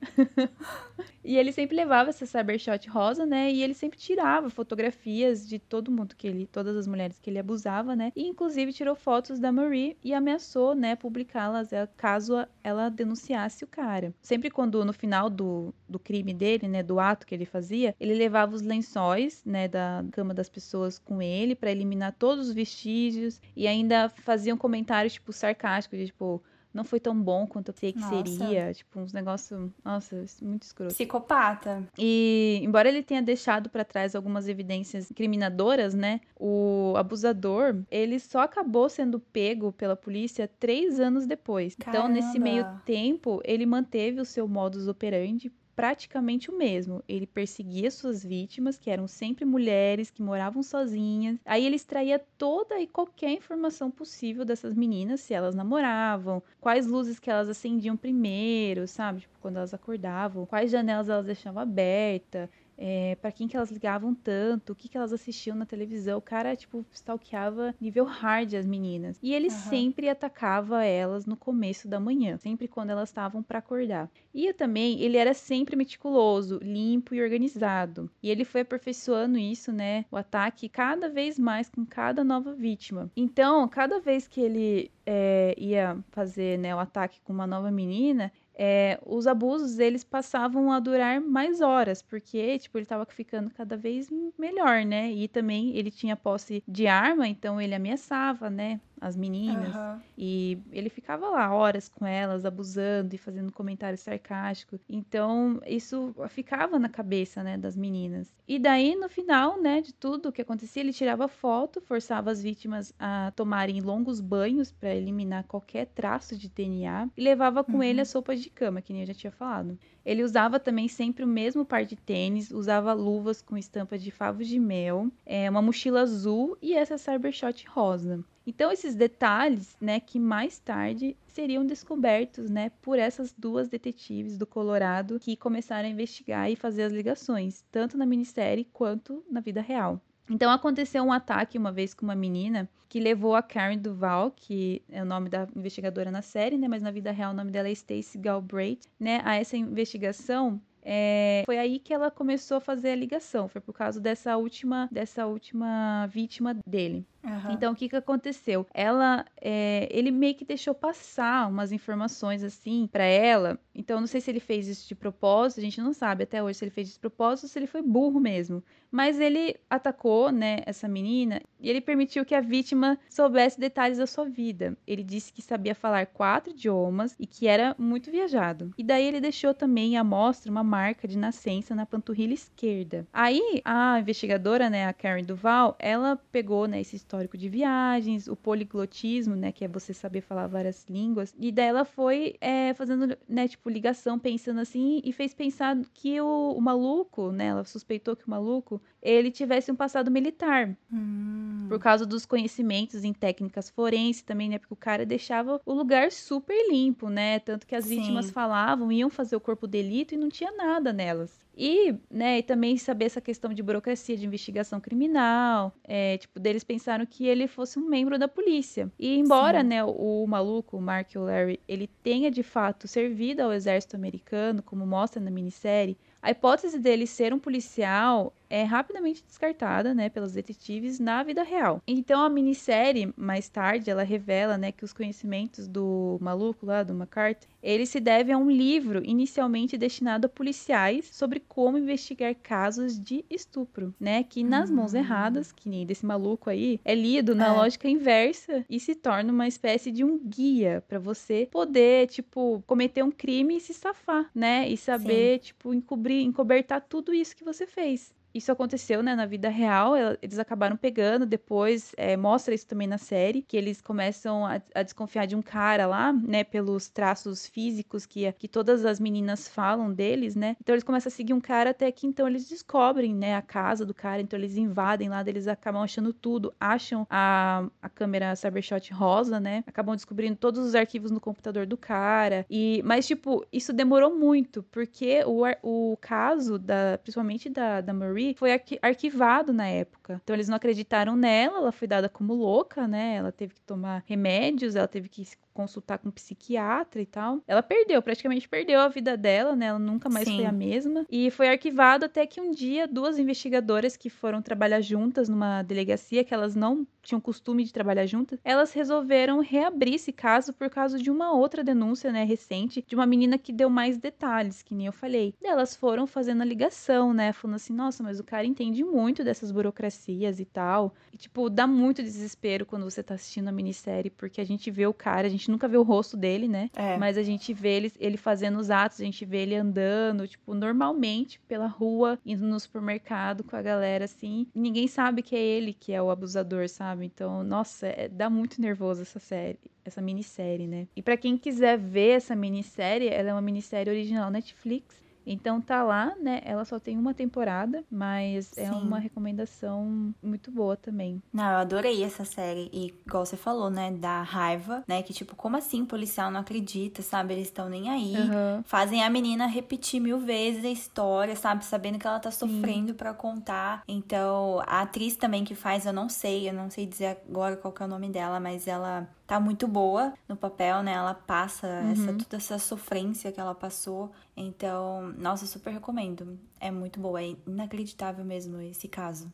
e ele sempre levava essa Cybershot rosa, né, e ele sempre tirava fotografias de todo mundo que ele, todas as mulheres que ele abusava, né, e inclusive tirou fotos da Marie e ameaçou, né, publicá-las é, caso ela denunciasse o cara. Sempre quando no final do, do crime dele, né, do ato que ele fazia, ele levava os lençóis, né, da cama das pessoas com ele para eliminar todos os vestígios e ainda fazia um comentário tipo sarcástico de tipo não foi tão bom quanto eu pensei que nossa. seria. Tipo, uns negócios, nossa, muito escroto. Psicopata. E, embora ele tenha deixado para trás algumas evidências incriminadoras, né? O abusador, ele só acabou sendo pego pela polícia três anos depois. Caramba. Então, nesse meio tempo, ele manteve o seu modus operandi praticamente o mesmo. Ele perseguia suas vítimas, que eram sempre mulheres que moravam sozinhas. Aí ele extraía toda e qualquer informação possível dessas meninas, se elas namoravam, quais luzes que elas acendiam primeiro, sabe? Tipo, quando elas acordavam, quais janelas elas deixavam aberta é, para quem que elas ligavam tanto, o que que elas assistiam na televisão. O cara, tipo, stalkeava nível hard as meninas. E ele uhum. sempre atacava elas no começo da manhã, sempre quando elas estavam para acordar. E também, ele era sempre meticuloso, limpo e organizado. E ele foi aperfeiçoando isso, né, o ataque cada vez mais com cada nova vítima. Então, cada vez que ele é, ia fazer né, o ataque com uma nova menina, é, os abusos eles passavam a durar mais horas, porque tipo ele estava ficando cada vez melhor, né? E também ele tinha posse de arma, então ele ameaçava, né? As meninas. Uhum. E ele ficava lá horas com elas, abusando e fazendo comentários sarcásticos. Então, isso ficava na cabeça, né, das meninas. E daí, no final, né, de tudo o que acontecia, ele tirava foto, forçava as vítimas a tomarem longos banhos para eliminar qualquer traço de DNA e levava com uhum. ele as sopas de cama, que nem eu já tinha falado. Ele usava também sempre o mesmo par de tênis, usava luvas com estampa de favos de mel, é, uma mochila azul e essa Cybershot rosa. Então esses detalhes, né, que mais tarde seriam descobertos, né, por essas duas detetives do Colorado que começaram a investigar e fazer as ligações, tanto na minissérie quanto na vida real. Então aconteceu um ataque uma vez com uma menina que levou a Karen Duval, que é o nome da investigadora na série, né, mas na vida real o nome dela é Stacey Galbraith, né, a essa investigação é, foi aí que ela começou a fazer a ligação. Foi por causa dessa última, dessa última vítima dele. Uhum. Então, o que que aconteceu? Ela, é, ele meio que deixou passar umas informações assim para ela. Então, não sei se ele fez isso de propósito, a gente não sabe até hoje se ele fez de propósito ou se ele foi burro mesmo. Mas ele atacou, né, essa menina e ele permitiu que a vítima soubesse detalhes da sua vida. Ele disse que sabia falar quatro idiomas e que era muito viajado. E daí ele deixou também à mostra uma marca de nascença na panturrilha esquerda. Aí a investigadora, né, a Karen Duval, ela pegou, né, esse histórico de viagens, o poliglotismo, né, que é você saber falar várias línguas, e daí ela foi é, fazendo, né, tipo, ligação, pensando assim, e fez pensar que o, o maluco, né, ela suspeitou que o maluco, ele tivesse um passado militar. Hum. Por causa dos conhecimentos em técnicas forenses também, né, porque o cara deixava o lugar super limpo, né, tanto que as Sim. vítimas falavam, iam fazer o corpo delito e não tinha nada nelas. E, né, e também saber essa questão de burocracia de investigação criminal, é, tipo, deles pensaram que ele fosse um membro da polícia. E embora, Sim. né, o, o, maluco, o Mark O'Leary, ele tenha de fato servido ao exército americano, como mostra na minissérie, a hipótese dele ser um policial é rapidamente descartada, né, pelos detetives na vida real. Então a minissérie, mais tarde, ela revela, né, que os conhecimentos do maluco lá, do McCarthy, ele se deve a um livro inicialmente destinado a policiais sobre como investigar casos de estupro, né, que nas mãos hum. erradas, que nem desse maluco aí, é lido na é. lógica inversa e se torna uma espécie de um guia para você poder, tipo, cometer um crime e se safar, né, e saber, Sim. tipo, encobrir, encobertar tudo isso que você fez isso aconteceu, né, na vida real. Eles acabaram pegando depois, é, mostra isso também na série, que eles começam a, a, desconfiar de um cara lá, né, pelos traços físicos que, que todas as meninas falam deles, né. Então eles começam a seguir um cara até que então eles descobrem, né, a casa do cara, então eles invadem lá, eles acabam achando tudo, acham a, a câmera Cybershot rosa, né, acabam descobrindo todos os arquivos no computador do cara. E mas tipo, isso demorou muito, porque o, o caso da principalmente da da Marie foi arquivado na época. Então eles não acreditaram nela, ela foi dada como louca, né? Ela teve que tomar remédios, ela teve que consultar com um psiquiatra e tal. Ela perdeu, praticamente perdeu a vida dela, né? Ela nunca mais Sim. foi a mesma. E foi arquivado até que um dia duas investigadoras que foram trabalhar juntas numa delegacia, que elas não tinham costume de trabalhar juntas, elas resolveram reabrir esse caso por causa de uma outra denúncia, né, recente, de uma menina que deu mais detalhes, que nem eu falei. E elas foram fazendo a ligação, né, falando assim, nossa, mas o cara entende muito dessas burocracias e tal. E, tipo, dá muito desespero quando você tá assistindo a minissérie, porque a gente vê o cara, a gente nunca vê o rosto dele, né? É. Mas a gente vê ele, ele fazendo os atos, a gente vê ele andando, tipo, normalmente pela rua, indo no supermercado com a galera, assim. E ninguém sabe que é ele que é o abusador, sabe? Então, nossa, é, dá muito nervoso essa série essa minissérie, né? E para quem quiser ver essa minissérie, ela é uma minissérie original Netflix. Então tá lá, né? Ela só tem uma temporada, mas é Sim. é uma recomendação muito boa também. Não, eu adorei essa série. E igual você falou, né? Da raiva, né? Que tipo, como assim o policial não acredita, sabe? Eles estão nem aí. Uhum. Fazem a menina repetir mil vezes a história, sabe? Sabendo que ela tá sofrendo para contar. Então, a atriz também que faz, eu não sei, eu não sei dizer agora qual que é o nome dela, mas ela tá muito boa no papel, né? Ela passa uhum. essa, toda essa sofrência que ela passou. Então, nossa, super recomendo. É muito boa, é inacreditável mesmo esse caso.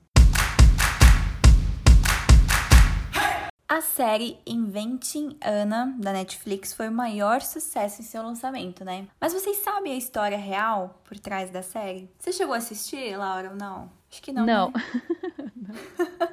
A série Inventing Anna, da Netflix, foi o maior sucesso em seu lançamento, né? Mas vocês sabem a história real por trás da série? Você chegou a assistir, Laura, ou não? Acho que não. Não. Né?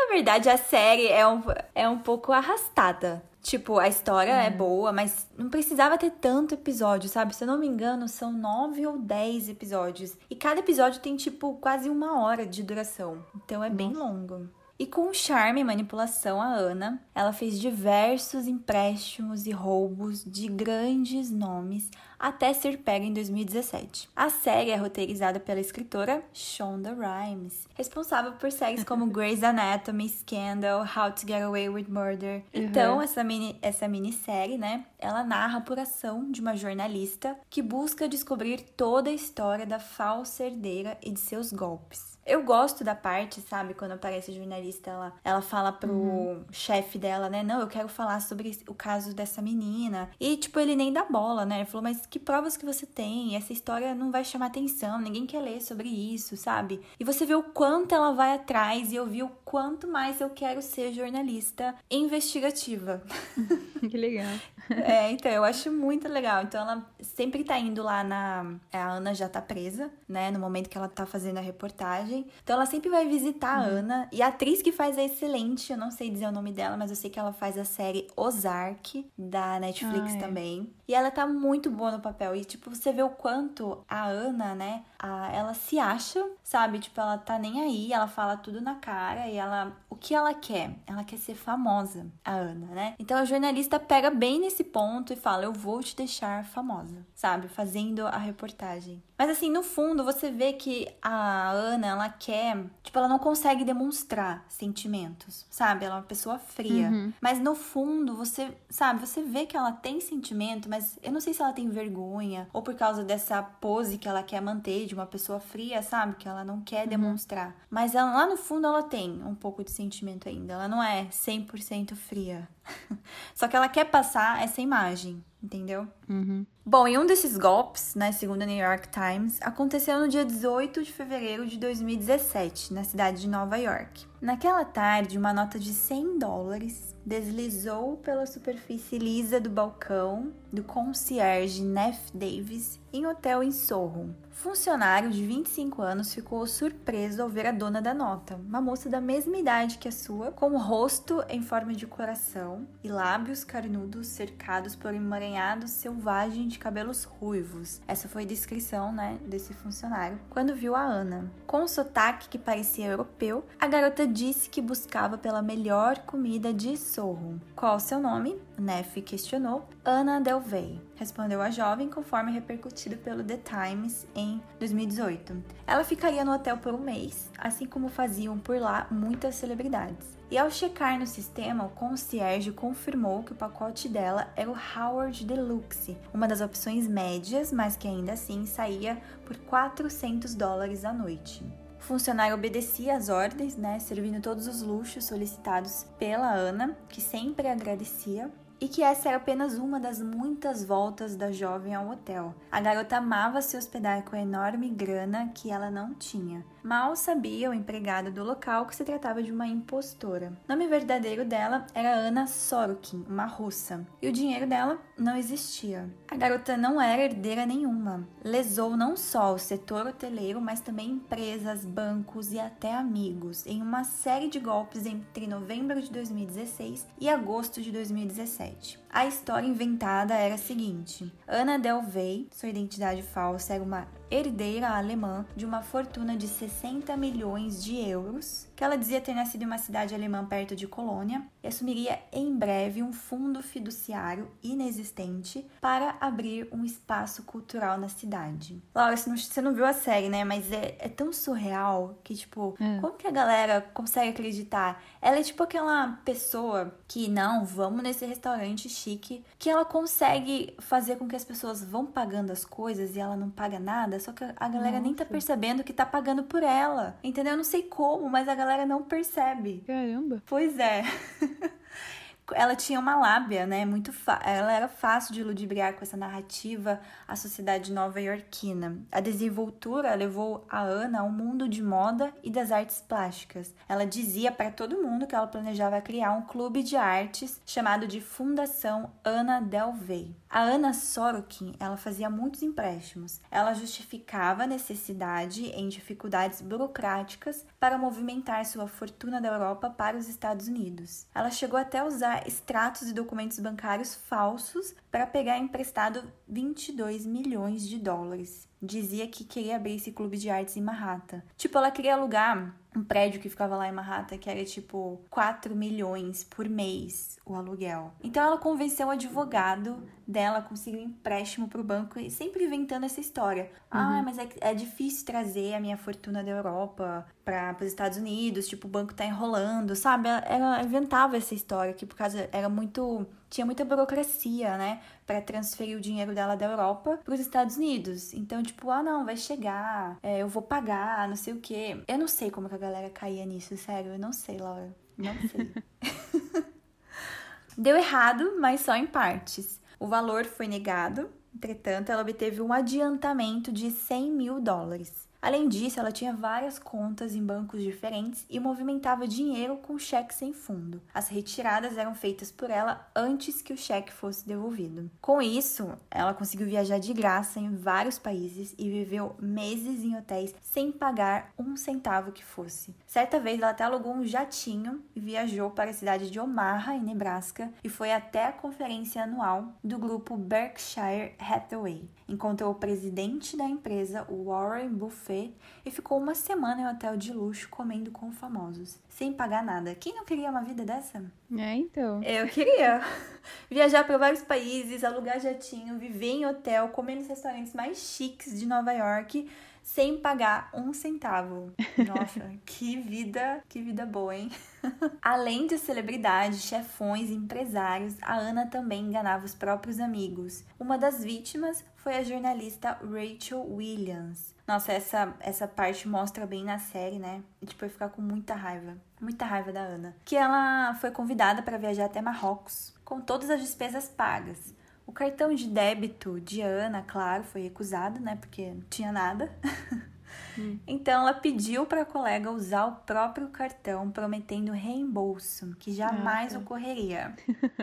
Na verdade, a série é um, é um pouco arrastada. Tipo, a história é. é boa, mas não precisava ter tanto episódio, sabe? Se eu não me engano, são nove ou dez episódios. E cada episódio tem, tipo, quase uma hora de duração. Então é Nossa. bem longo. E com charme e manipulação, a Ana, ela fez diversos empréstimos e roubos de grandes nomes até ser pega em 2017. A série é roteirizada pela escritora Shonda Rhimes, responsável por séries como Grey's Anatomy, Scandal, How to Get Away with Murder. Uhum. Então, essa, mini, essa minissérie, né, ela narra a apuração de uma jornalista que busca descobrir toda a história da falsa herdeira e de seus golpes. Eu gosto da parte, sabe, quando aparece a jornalista, ela, ela fala pro uhum. chefe dela, né? Não, eu quero falar sobre o caso dessa menina. E, tipo, ele nem dá bola, né? Ele falou, mas que provas que você tem? Essa história não vai chamar atenção, ninguém quer ler sobre isso, sabe? E você vê o quanto ela vai atrás e eu vi o quanto mais eu quero ser jornalista investigativa. que legal. É, então, eu acho muito legal. Então, ela sempre tá indo lá na. A Ana já tá presa, né? No momento que ela tá fazendo a reportagem. Então, ela sempre vai visitar uhum. a Ana. E a atriz que faz é excelente. Eu não sei dizer o nome dela, mas eu sei que ela faz a série Ozark, da Netflix ah, é. também. E ela tá muito boa no papel. E, tipo, você vê o quanto a Ana, né? A, ela se acha, sabe? Tipo, ela tá nem aí. Ela fala tudo na cara. E ela. O que ela quer? Ela quer ser famosa, a Ana, né? Então, a jornalista pega bem nesse esse ponto e fala: Eu vou te deixar famosa, sabe? Fazendo a reportagem. Mas assim, no fundo, você vê que a Ana, ela quer. Tipo, ela não consegue demonstrar sentimentos, sabe? Ela é uma pessoa fria. Uhum. Mas no fundo, você, sabe? Você vê que ela tem sentimento, mas eu não sei se ela tem vergonha ou por causa dessa pose que ela quer manter de uma pessoa fria, sabe? Que ela não quer uhum. demonstrar. Mas ela, lá no fundo, ela tem um pouco de sentimento ainda. Ela não é 100% fria. Só que ela quer passar essa imagem, entendeu? Uhum. Bom, e um desses golpes, né, segundo a New York Times, aconteceu no dia 18 de fevereiro de 2017, na cidade de Nova York. Naquela tarde, uma nota de 100 dólares deslizou pela superfície lisa do balcão do concierge Neff Davis em hotel em Soho. Funcionário de 25 anos ficou surpreso ao ver a dona da nota, uma moça da mesma idade que a sua, com o rosto em forma de coração e lábios carnudos cercados por um emaranhado selvagem de cabelos ruivos. Essa foi a descrição, né, desse funcionário quando viu a Ana. Com um sotaque que parecia europeu, a garota disse que buscava pela melhor comida de Sorro. Qual o seu nome? Neff questionou. Ana Delvey, respondeu a jovem conforme repercutido pelo The Times em 2018. Ela ficaria no hotel por um mês, assim como faziam por lá muitas celebridades. E ao checar no sistema, o concierge confirmou que o pacote dela era o Howard Deluxe, uma das opções médias, mas que ainda assim saía por 400 dólares à noite. Funcionário obedecia às ordens, né, servindo todos os luxos solicitados pela Ana, que sempre agradecia, e que essa era apenas uma das muitas voltas da jovem ao hotel. A garota amava se hospedar com a enorme grana que ela não tinha. Mal sabia o empregado do local que se tratava de uma impostora. O nome verdadeiro dela era Ana Sorokin, uma russa, e o dinheiro dela não existia. A garota não era herdeira nenhuma. Lesou não só o setor hoteleiro, mas também empresas, bancos e até amigos em uma série de golpes entre novembro de 2016 e agosto de 2017. A história inventada era a seguinte: Ana Delvey, sua identidade falsa era uma herdeira alemã de uma fortuna de 60 milhões de euros, que ela dizia ter nascido em uma cidade alemã perto de Colônia, e assumiria em breve um fundo fiduciário inexistente para abrir um espaço cultural na cidade. Laura, você não, você não viu a série, né? Mas é, é tão surreal que, tipo, É. como que a galera consegue acreditar? Ela é tipo aquela pessoa que, não, vamos nesse restaurante chique, que ela consegue fazer com que as pessoas vão pagando as coisas e ela não paga nada, só que a galera nem tá Nossa. percebendo que tá pagando por ela. Entendeu? Eu não sei como, mas a galera não percebe. Caramba. Pois é. Ela tinha uma lábia, né? Muito ela era fácil de ludibriar com essa narrativa à sociedade nova-iorquina. A desenvoltura levou a Ana ao mundo de moda e das artes plásticas. Ela dizia para todo mundo que ela planejava criar um clube de artes chamado de Fundação Ana Delvey. A Ana Sorokin, ela fazia muitos empréstimos. Ela justificava a necessidade em dificuldades burocráticas para movimentar sua fortuna da Europa para os Estados Unidos. Ela chegou até a usar extratos e documentos bancários falsos para pegar emprestado 22 milhões de dólares. Dizia que queria abrir esse clube de artes em Manhattan. Tipo, ela queria alugar um prédio que ficava lá em Manhattan, que era tipo 4 milhões por mês o aluguel. Então ela convenceu o advogado dela, conseguiu um empréstimo pro banco e sempre inventando essa história. Ah, mas é, é difícil trazer a minha fortuna da Europa para os Estados Unidos, tipo, o banco tá enrolando, sabe? Ela, ela inventava essa história que por causa era muito tinha muita burocracia, né, para transferir o dinheiro dela da Europa para os Estados Unidos. Então, tipo, ah, não, vai chegar, é, eu vou pagar, não sei o quê. Eu não sei como que a galera caía nisso, sério, eu não sei, Laura, não sei. Deu errado, mas só em partes. O valor foi negado, entretanto, ela obteve um adiantamento de 100 mil dólares. Além disso, ela tinha várias contas em bancos diferentes e movimentava dinheiro com cheque sem fundo. As retiradas eram feitas por ela antes que o cheque fosse devolvido. Com isso, ela conseguiu viajar de graça em vários países e viveu meses em hotéis sem pagar um centavo que fosse. Certa vez, ela até alugou um jatinho e viajou para a cidade de Omaha, em Nebraska, e foi até a conferência anual do grupo Berkshire Hathaway. Encontrou o presidente da empresa, Warren Buffett, e ficou uma semana em um hotel de luxo comendo com famosos, sem pagar nada. Quem não queria uma vida dessa? É, então. Eu queria viajar para vários países, alugar jatinho, viver em hotel, comer nos restaurantes mais chiques de Nova York, sem pagar um centavo. Nossa, que vida, que vida boa, hein? Além de celebridades, chefões empresários, a Ana também enganava os próprios amigos. Uma das vítimas foi a jornalista Rachel Williams. Nossa, essa, essa parte mostra bem na série, né? E tipo, eu ficar com muita raiva. muita raiva da Ana, que ela foi convidada para viajar até Marrocos com todas as despesas pagas. O cartão de débito de Ana, claro, foi recusado, né? Porque não tinha nada. Hum. Então ela pediu para a colega usar o próprio cartão, prometendo reembolso, que jamais tá. ocorreria.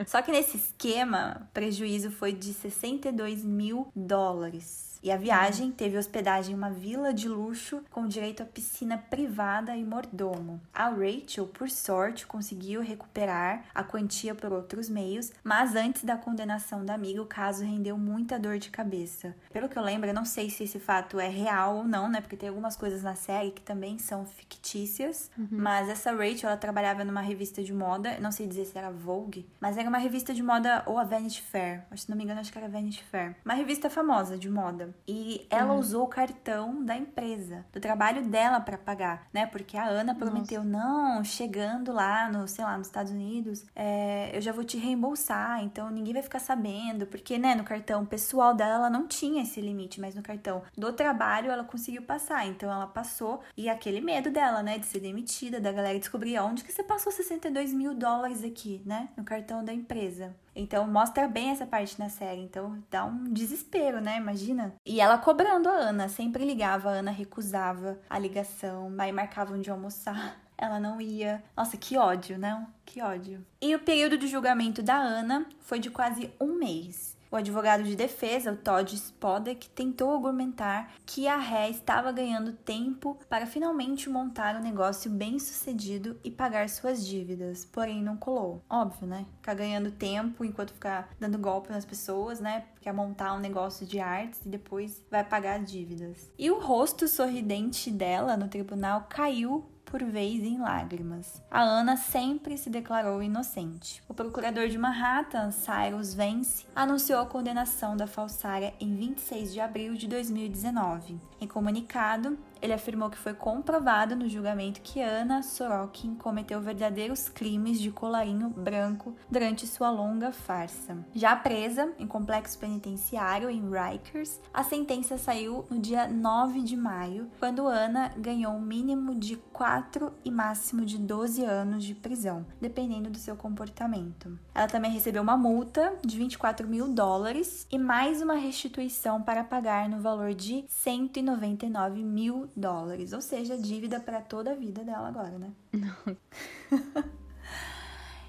Só que nesse esquema, o prejuízo foi de 62 mil dólares. E a viagem teve hospedagem em uma vila de luxo com direito a piscina privada e mordomo. A Rachel, por sorte, conseguiu recuperar a quantia por outros meios, mas antes da condenação da amiga, o caso rendeu muita dor de cabeça. Pelo que eu lembro, eu não sei se esse fato é real ou não, né? Porque tem algumas coisas na série que também são fictícias. Uhum. Mas essa Rachel, ela trabalhava numa revista de moda, não sei dizer se era Vogue, mas era uma revista de moda ou a Vanity Fair. Se não me engano, acho que era Vanity Fair. Uma revista famosa de moda. E ela uhum. usou o cartão da empresa, do trabalho dela para pagar, né? Porque a Ana prometeu, Nossa. não, chegando lá no, sei lá, nos Estados Unidos, é, eu já vou te reembolsar, então ninguém vai ficar sabendo, porque, né, no cartão pessoal dela ela não tinha esse limite, mas no cartão do trabalho ela conseguiu passar, então ela passou e aquele medo dela, né, de ser demitida, da galera descobrir onde que você passou 62 mil dólares aqui, né, no cartão da empresa. Então mostra bem essa parte na série. Então dá um desespero, né? Imagina. E ela cobrando a Ana, sempre ligava, a Ana recusava a ligação, aí marcavam de almoçar. Ela não ia. Nossa, que ódio, não? Que ódio. E o período de julgamento da Ana foi de quase um mês. O advogado de defesa, o Todd Spodek, tentou argumentar que a ré estava ganhando tempo para finalmente montar um negócio bem sucedido e pagar suas dívidas, porém não colou. Óbvio, né? Ficar ganhando tempo enquanto ficar dando golpe nas pessoas, né? Quer montar um negócio de artes e depois vai pagar dívidas. E o rosto sorridente dela no tribunal caiu por vez em lágrimas. A Ana sempre se declarou inocente. O procurador de Manhattan, Cyrus Vance, anunciou a condenação da falsária em 26 de abril de 2019. Em comunicado, ele afirmou que foi comprovado no julgamento que Ana Sorokin cometeu verdadeiros crimes de colarinho branco durante sua longa farsa. Já presa em complexo penitenciário em Rikers, a sentença saiu no dia 9 de maio, quando Ana ganhou um mínimo de 4 e máximo de 12 anos de prisão, dependendo do seu comportamento. Ela também recebeu uma multa de 24 mil dólares e mais uma restituição para pagar no valor de 199 mil dólares, ou seja, dívida para toda a vida dela agora, né?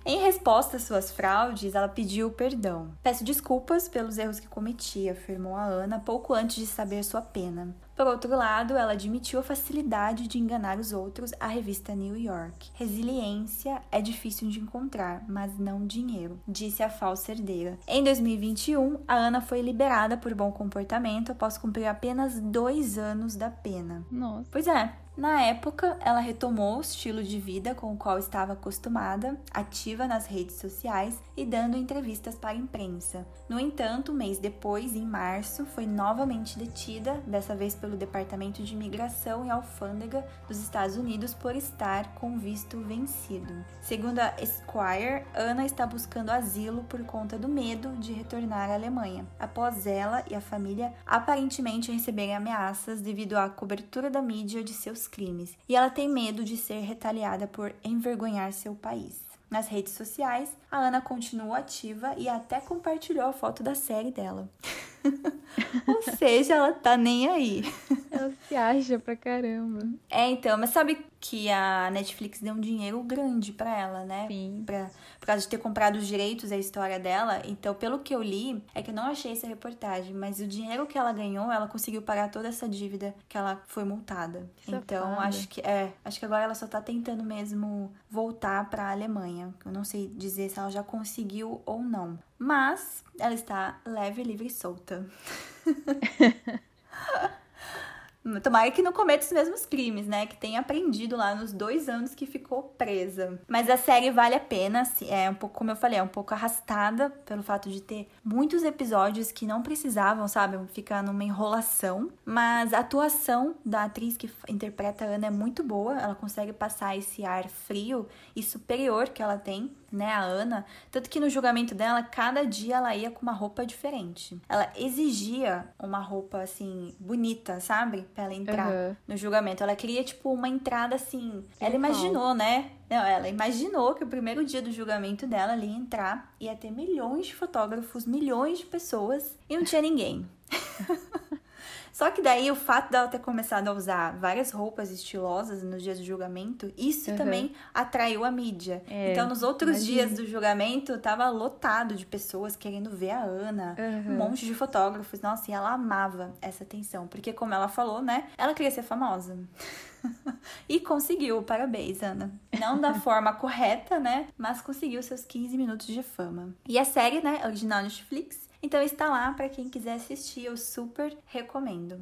Em resposta às suas fraudes, ela pediu perdão. Peço desculpas pelos erros que cometi, afirmou a Ana pouco antes de saber sua pena. Por outro lado, ela admitiu a facilidade de enganar os outros à revista New York. Resiliência é difícil de encontrar, mas não dinheiro, disse a falsa herdeira. Em 2021, a Ana foi liberada por bom comportamento após cumprir apenas dois anos da pena. Nossa. Pois é, na época, ela retomou o estilo de vida com o qual estava acostumada, ativa nas redes sociais e dando entrevistas para a imprensa. No entanto, um mês depois, em março, foi novamente detida, dessa vez pelo Departamento de Imigração e Alfândega dos Estados Unidos por estar com visto vencido. Segundo a Esquire, Ana está buscando asilo por conta do medo de retornar à Alemanha, após ela e a família aparentemente receberem ameaças devido à cobertura da mídia de seus crimes, e ela tem medo de ser retaliada por envergonhar seu país. Nas redes sociais, a Ana continua ativa e até compartilhou a foto da série dela. Ou seja, ela tá nem aí. Ela se acha pra caramba. É, então, mas sabe que a Netflix deu um dinheiro grande para ela, né? Sim. Pra, por causa de ter comprado os direitos da história dela. Então, pelo que eu li, é que eu não achei essa reportagem, mas o dinheiro que ela ganhou, ela conseguiu pagar toda essa dívida que ela foi multada. Que então, safada. acho que é, acho que agora ela só tá tentando mesmo voltar para a Alemanha. Eu não sei dizer se ela já conseguiu ou não. Mas ela está leve, livre e solta. Tomara que não cometa os mesmos crimes, né? Que tenha aprendido lá nos dois anos que ficou presa. Mas a série vale a pena, é um pouco, como eu falei, é um pouco arrastada pelo fato de ter muitos episódios que não precisavam, sabe? Ficar numa enrolação. Mas a atuação da atriz que interpreta a Ana é muito boa. Ela consegue passar esse ar frio e superior que ela tem né, a Ana, tanto que no julgamento dela, cada dia ela ia com uma roupa diferente. Ela exigia uma roupa assim bonita, sabe? pra ela entrar uhum. no julgamento. Ela queria, tipo, uma entrada assim. ela imaginou, né? Não, ela imaginou que o primeiro dia do julgamento dela ali ia entrar, ia ter milhões de fotógrafos, milhões de pessoas e não tinha ninguém. Só que daí o fato dela ter começado a usar várias roupas estilosas nos dias do julgamento, isso uhum. também atraiu a mídia. É, então, nos outros imagina. dias do julgamento, tava lotado de pessoas querendo ver a Ana, uhum. um monte de fotógrafos. Nossa, e ela amava essa atenção, porque como ela falou, né, ela queria ser famosa. e conseguiu, parabéns, Ana. Não da forma correta, né? Mas conseguiu seus 15 minutos de fama. E a série, né, original Netflix, então está lá para quem quiser assistir, eu super recomendo.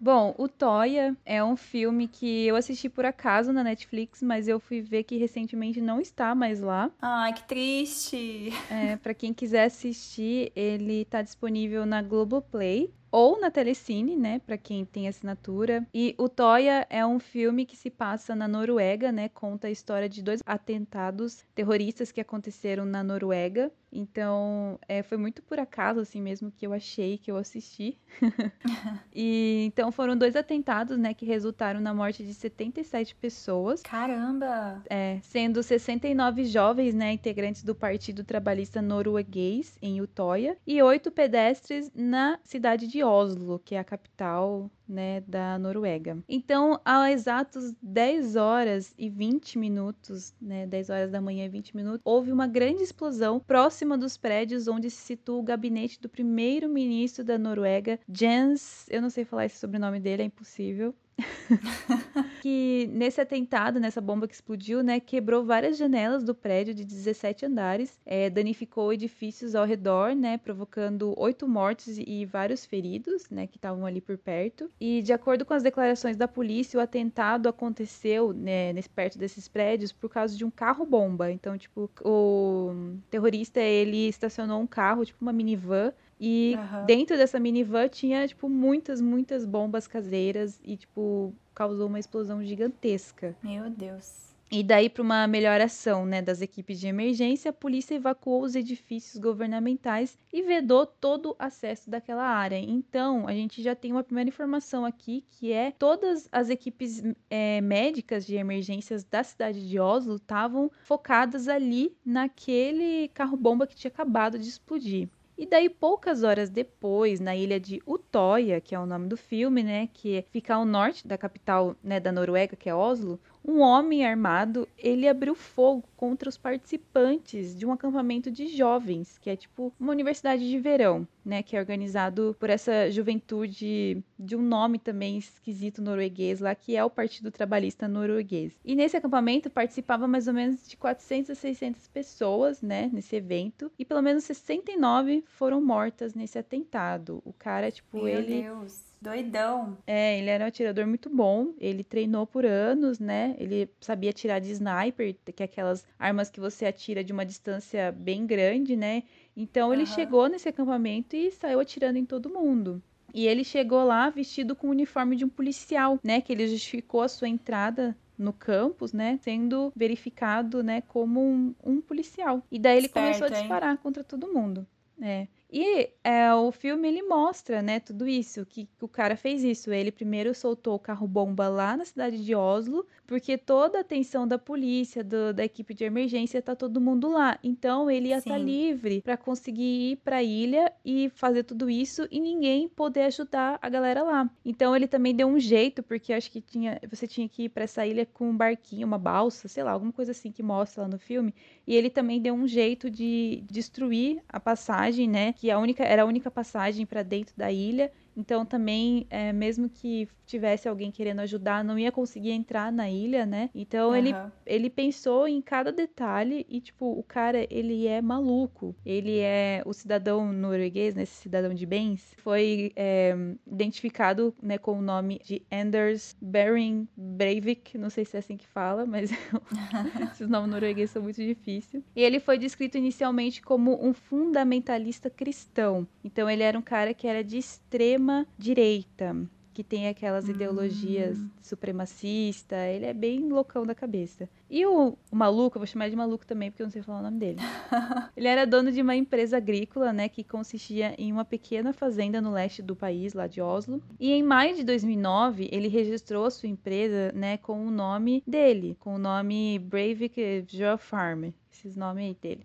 Bom, o Toya é um filme que eu assisti por acaso na Netflix, mas eu fui ver que recentemente não está mais lá. Ai, que triste! É, para quem quiser assistir, ele está disponível na Globoplay ou na Telecine, né, para quem tem assinatura. E o Toya é um filme que se passa na Noruega, né, conta a história de dois atentados terroristas que aconteceram na Noruega. Então, é, foi muito por acaso, assim mesmo, que eu achei que eu assisti. e então foram dois atentados, né, que resultaram na morte de 77 pessoas. Caramba! É, sendo 69 jovens, né, integrantes do Partido Trabalhista Norueguês em Utoya e oito pedestres na cidade de Oslo, que é a capital né, da Noruega. Então, há exatos 10 horas e 20 minutos, né, 10 horas da manhã e 20 minutos, houve uma grande explosão próxima dos prédios onde se situa o gabinete do primeiro-ministro da Noruega, Jens, eu não sei falar esse sobrenome dele, é impossível, que nesse atentado, nessa bomba que explodiu, né, quebrou várias janelas do prédio de 17 andares, é, danificou edifícios ao redor, né, provocando oito mortes e vários feridos, né, que estavam ali por perto. E de acordo com as declarações da polícia, o atentado aconteceu, né, nesse, perto desses prédios por causa de um carro bomba. Então, tipo, o terrorista ele estacionou um carro, tipo uma minivan, e uhum. dentro dessa minivan tinha, tipo, muitas, muitas bombas caseiras e, tipo, causou uma explosão gigantesca. Meu Deus. E daí, para uma melhor ação né, das equipes de emergência, a polícia evacuou os edifícios governamentais e vedou todo o acesso daquela área. Então, a gente já tem uma primeira informação aqui, que é todas as equipes é, médicas de emergências da cidade de Oslo estavam focadas ali naquele carro-bomba que tinha acabado de explodir. E daí, poucas horas depois, na ilha de Utoya, que é o nome do filme, né, que fica ao norte da capital né, da Noruega, que é Oslo, um homem armado, ele abriu fogo contra os participantes de um acampamento de jovens, que é tipo uma universidade de verão, né, que é organizado por essa juventude de um nome também esquisito norueguês lá, que é o Partido Trabalhista Norueguês. E nesse acampamento participava mais ou menos de 400 a 600 pessoas, né, nesse evento, e pelo menos 69 foram mortas nesse atentado. O cara, tipo, Meu ele Deus Doidão. É, ele era um atirador muito bom. Ele treinou por anos, né? Ele sabia atirar de sniper, que é aquelas armas que você atira de uma distância bem grande, né? Então ele uhum. chegou nesse acampamento e saiu atirando em todo mundo. E ele chegou lá vestido com o uniforme de um policial, né? Que ele justificou a sua entrada no campus, né, sendo verificado, né, como um, um policial. E daí ele Esperto, começou a disparar hein? contra todo mundo. É. E é, o filme ele mostra, né, tudo isso, que, que, o cara fez isso. Ele primeiro soltou o carro bomba lá na cidade de Oslo, porque toda a atenção da polícia, do, da equipe de emergência, tá todo mundo lá. Então ele ia estar tá livre para conseguir ir para a ilha e fazer tudo isso e ninguém poder ajudar a galera lá. Então ele também deu um jeito, porque acho que tinha, você tinha que ir para essa ilha com um barquinho, uma balsa, sei lá, alguma coisa assim que mostra lá no filme. E ele também deu um jeito de destruir a passagem, né? Que a única, era a única passagem para dentro da ilha então também, é, mesmo que tivesse alguém querendo ajudar, não ia conseguir entrar na ilha, né? Então uhum. ele, ele pensou em cada detalhe e, tipo, o cara, ele é maluco. Ele é o cidadão norueguês, né? Esse cidadão de bens, foi é, identificado né, com o nome de Anders Bering Breivik. Não sei se é assim que fala, mas esses nomes noruegueses são muito difíceis. E ele foi descrito inicialmente como um fundamentalista cristão. Então ele era um cara que era de extrema extrema direita. que tem aquelas ideologias hum. supremacista. Ele é bem loucão da cabeça. E o, o, maluco, eu vou chamar de maluco também, porque eu não sei falar o nome dele. ele era dono de uma empresa agrícola, né, que consistia em uma pequena fazenda no leste do país, lá de Oslo. E em maio de 2009, ele registrou a sua empresa, né, com o nome dele, com o nome Breivik Farm, esses nomes aí dele.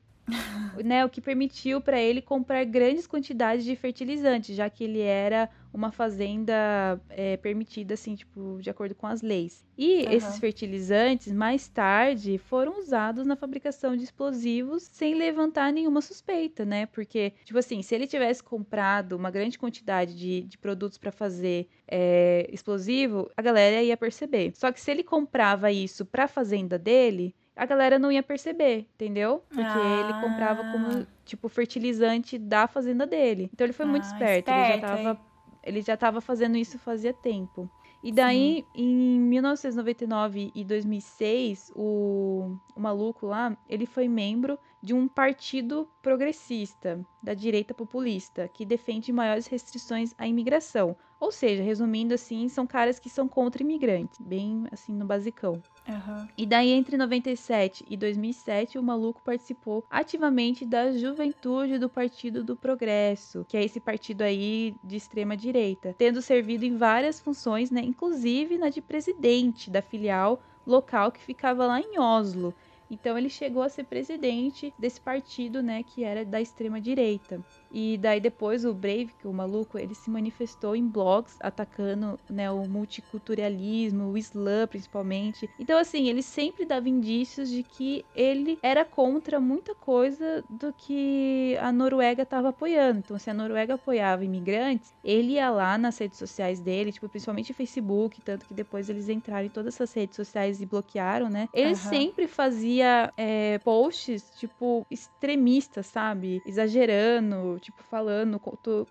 Né, o que permitiu para ele comprar grandes quantidades de fertilizantes, já que ele era uma fazenda é, permitida, assim, tipo, de acordo com as leis. E uhum. esses fertilizantes, mais tarde, foram usados na fabricação de explosivos sem levantar nenhuma suspeita, né? Porque, tipo assim, se ele tivesse comprado uma grande quantidade de, de produtos para fazer é, explosivo, a galera ia perceber. Só que se ele comprava isso para a fazenda dele, a galera não ia perceber, entendeu? Porque ah. ele comprava como, tipo, fertilizante da fazenda dele. Então ele foi ah, muito esperto, esperto, ele já tava, ele já tava fazendo isso fazia tempo. E daí, Sim. em 1999 e 2006, o, o maluco lá, ele foi membro de um partido progressista, da direita populista, que defende maiores restrições à imigração. Ou seja, resumindo assim, são caras que são contra imigrantes, bem assim no basicão. Uhum. E daí, entre 97 e 2007, o maluco participou ativamente da juventude do Partido do Progresso, que é esse partido aí de extrema direita, tendo servido em várias funções, né, inclusive na de presidente da filial local que ficava lá em Oslo. Então ele chegou a ser presidente desse partido, né, que era da extrema direita. E daí depois o Brave, que é o maluco, ele se manifestou em blogs atacando, né, o multiculturalismo, o Islã principalmente. Então assim, ele sempre dava indícios de que ele era contra muita coisa do que a Noruega estava apoiando. Então se a Noruega apoiava imigrantes, ele ia lá nas redes sociais dele, tipo principalmente Facebook, tanto que depois eles entraram em todas essas redes sociais e bloquearam, né? Ele uhum. sempre fazia é, posts tipo extremistas, sabe? Exagerando, tipo, falando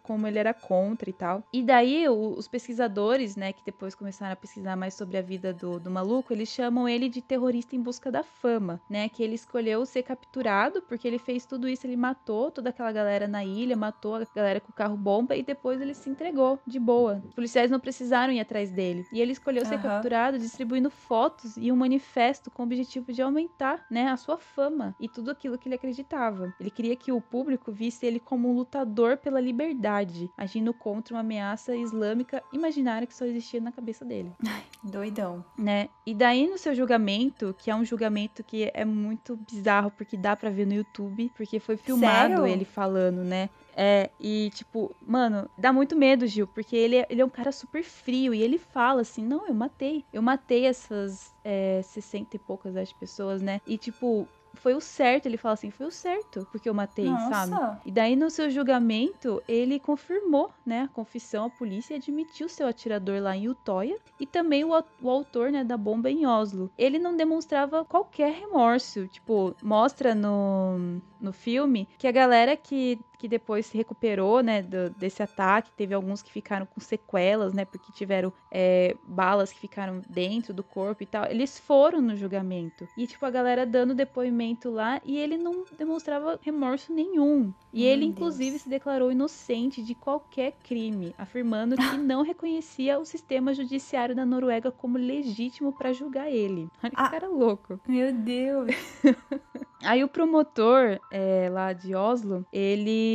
como ele era contra e tal. E daí, os pesquisadores, né, que depois começaram a pesquisar mais sobre a vida do, do maluco, eles chamam ele de terrorista em busca da fama, né? Que ele escolheu ser capturado porque ele fez tudo isso, ele matou toda aquela galera na ilha, matou a galera com o carro bomba e depois ele se entregou de boa. Os policiais não precisaram ir atrás dele. E ele escolheu ser uhum. capturado distribuindo fotos e um manifesto com o objetivo de aumentar, né, a sua fama e tudo aquilo que ele acreditava. Ele queria que o público visse ele como um lutador pela liberdade, agindo contra uma ameaça islâmica imaginária que só existia na cabeça dele. Ai, doidão. Né? E daí no seu julgamento, que é um julgamento que é muito bizarro porque dá para ver no YouTube, porque foi filmado Sério? ele falando, né? É, e tipo, mano, dá muito medo, Gil, porque ele, é, ele é um cara super frio e ele fala assim: não, eu matei. Eu matei essas é, 60 e poucas as pessoas, né? E tipo, foi o certo. Ele fala assim, foi o certo, porque eu matei, Nossa. sabe? E daí no seu julgamento, ele confirmou, né, a confissão à polícia e admitiu seu atirador lá em Utoya e também o, o autor, né, da bomba em Oslo. Ele não demonstrava qualquer remorso, tipo, mostra no, no filme que a galera que que depois se recuperou, né, do, desse ataque. Teve alguns que ficaram com sequelas, né, porque tiveram é, balas que ficaram dentro do corpo e tal. Eles foram no julgamento. E, tipo, a galera dando depoimento lá e ele não demonstrava remorso nenhum. E Meu ele, inclusive, Deus. se declarou inocente de qualquer crime, afirmando que não reconhecia o sistema judiciário da Noruega como legítimo para julgar ele. Olha que ah, cara louco. Meu Deus. Aí o promotor é, lá de Oslo, ele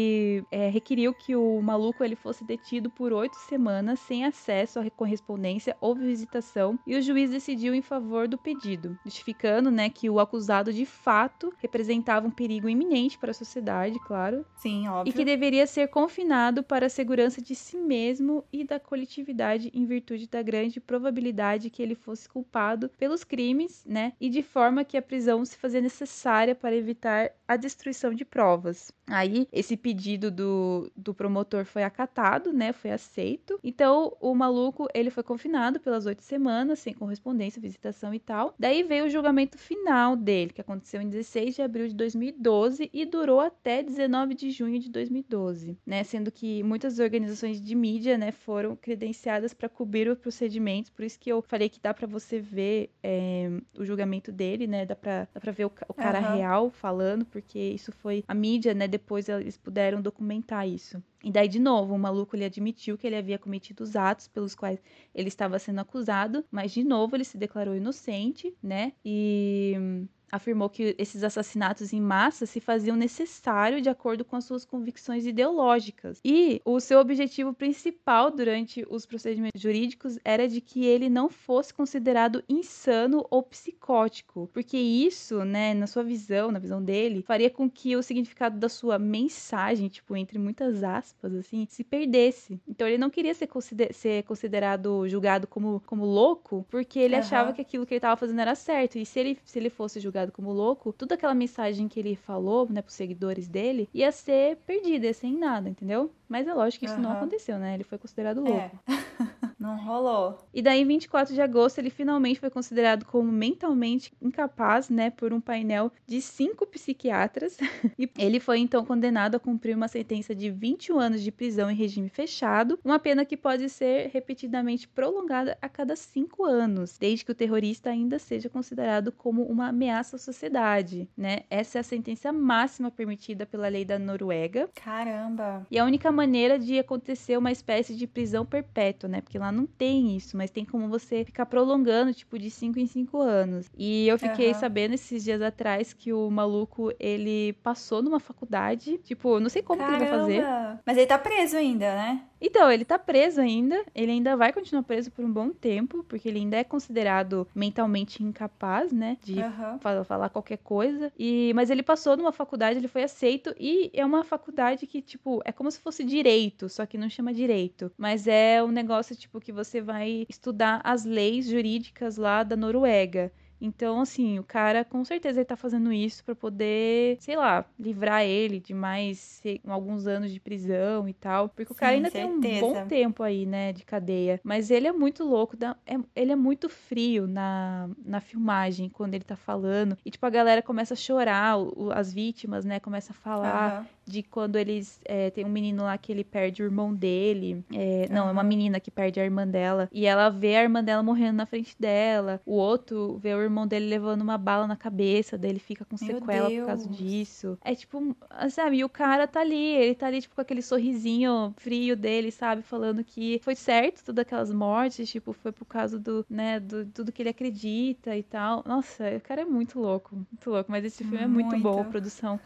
é, requeriu que o maluco ele fosse detido por oito semanas sem acesso à correspondência ou visitação e o juiz decidiu em favor do pedido, justificando, né, que o acusado de fato representava um perigo iminente para a sociedade, claro. Sim, óbvio. E que deveria ser confinado para a segurança de si mesmo e da coletividade em virtude da grande probabilidade que ele fosse culpado pelos crimes, né, e de forma que a prisão se fazia necessária para evitar a destruição de provas. Aí, esse pedido do, do promotor foi acatado, né? Foi aceito. Então, o maluco, ele foi confinado pelas oito semanas, sem correspondência, visitação e tal. Daí veio o julgamento final dele, que aconteceu em 16 de abril de 2012 e durou até 19 de junho de 2012, né? Sendo que muitas organizações de mídia, né, foram credenciadas para cobrir os procedimentos. Por isso que eu falei que dá para você ver é, o julgamento dele, né? Dá para dá pra ver o, o cara uhum. real falando, porque isso foi a mídia, né? Depois eles puderam documentar isso. E daí, de novo, o maluco ele admitiu que ele havia cometido os atos pelos quais ele estava sendo acusado, mas de novo ele se declarou inocente, né? E afirmou que esses assassinatos em massa se faziam necessário de acordo com as suas convicções ideológicas. E o seu objetivo principal durante os procedimentos jurídicos era de que ele não fosse considerado insano ou psicótico, porque isso, né, na sua visão, na visão dele, faria com que o significado da sua mensagem, tipo, entre muitas aspas, assim, se perdesse. Então ele não queria ser, consider ser considerado, julgado como, como louco, porque ele uhum. achava que aquilo que ele estava fazendo era certo. E se ele, se ele fosse julgado como louco, toda aquela mensagem que ele falou, né, pros seguidores dele, ia ser perdida, ia ser em nada, entendeu? Mas é lógico que isso uhum. não aconteceu, né? Ele foi considerado louco. É. não rolou. E daí, em 24 de agosto, ele finalmente foi considerado como mentalmente incapaz, né, por um painel de cinco psiquiatras. e ele foi então condenado a cumprir uma sentença de 21 anos de prisão em regime fechado, uma pena que pode ser repetidamente prolongada a cada cinco anos, desde que o terrorista ainda seja considerado como uma ameaça à sociedade, né? Essa é a sentença máxima permitida pela lei da Noruega. Caramba! E a única maneira de acontecer uma espécie de prisão perpétua, né? Porque lá não tem isso, mas tem como você ficar prolongando, tipo, de 5 em 5 anos. E eu fiquei uhum. sabendo esses dias atrás que o maluco, ele passou numa faculdade, tipo, não sei como Caramba. que ele vai fazer. Mas ele tá preso ainda, né? Então, ele tá preso ainda, ele ainda vai continuar preso por um bom tempo, porque ele ainda é considerado mentalmente incapaz, né, de uhum. falar, falar qualquer coisa. E mas ele passou numa faculdade, ele foi aceito e é uma faculdade que tipo, é como se fosse direito, só que não chama direito, mas é um negócio tipo que você vai estudar as leis jurídicas lá da Noruega. Então, assim, o cara com certeza ele tá fazendo isso para poder, sei lá, livrar ele de mais sei, alguns anos de prisão e tal. Porque o cara ainda certeza. tem um bom tempo aí, né, de cadeia. Mas ele é muito louco, é, ele é muito frio na, na filmagem quando ele tá falando. E, tipo, a galera começa a chorar, o, as vítimas, né, começa a falar. Uhum de quando eles. É, tem um menino lá que ele perde o irmão dele. É, não, é uma menina que perde a irmã dela. E ela vê a irmã dela morrendo na frente dela. O outro vê o irmão dele levando uma bala na cabeça. dele fica com sequela por causa disso. É tipo, sabe? E o cara tá ali. Ele tá ali, tipo, com aquele sorrisinho frio dele, sabe? Falando que foi certo todas aquelas mortes. Tipo, foi por causa do, né? Do tudo que ele acredita e tal. Nossa, o cara é muito louco. Muito louco. Mas esse filme é muito, muito. bom. A produção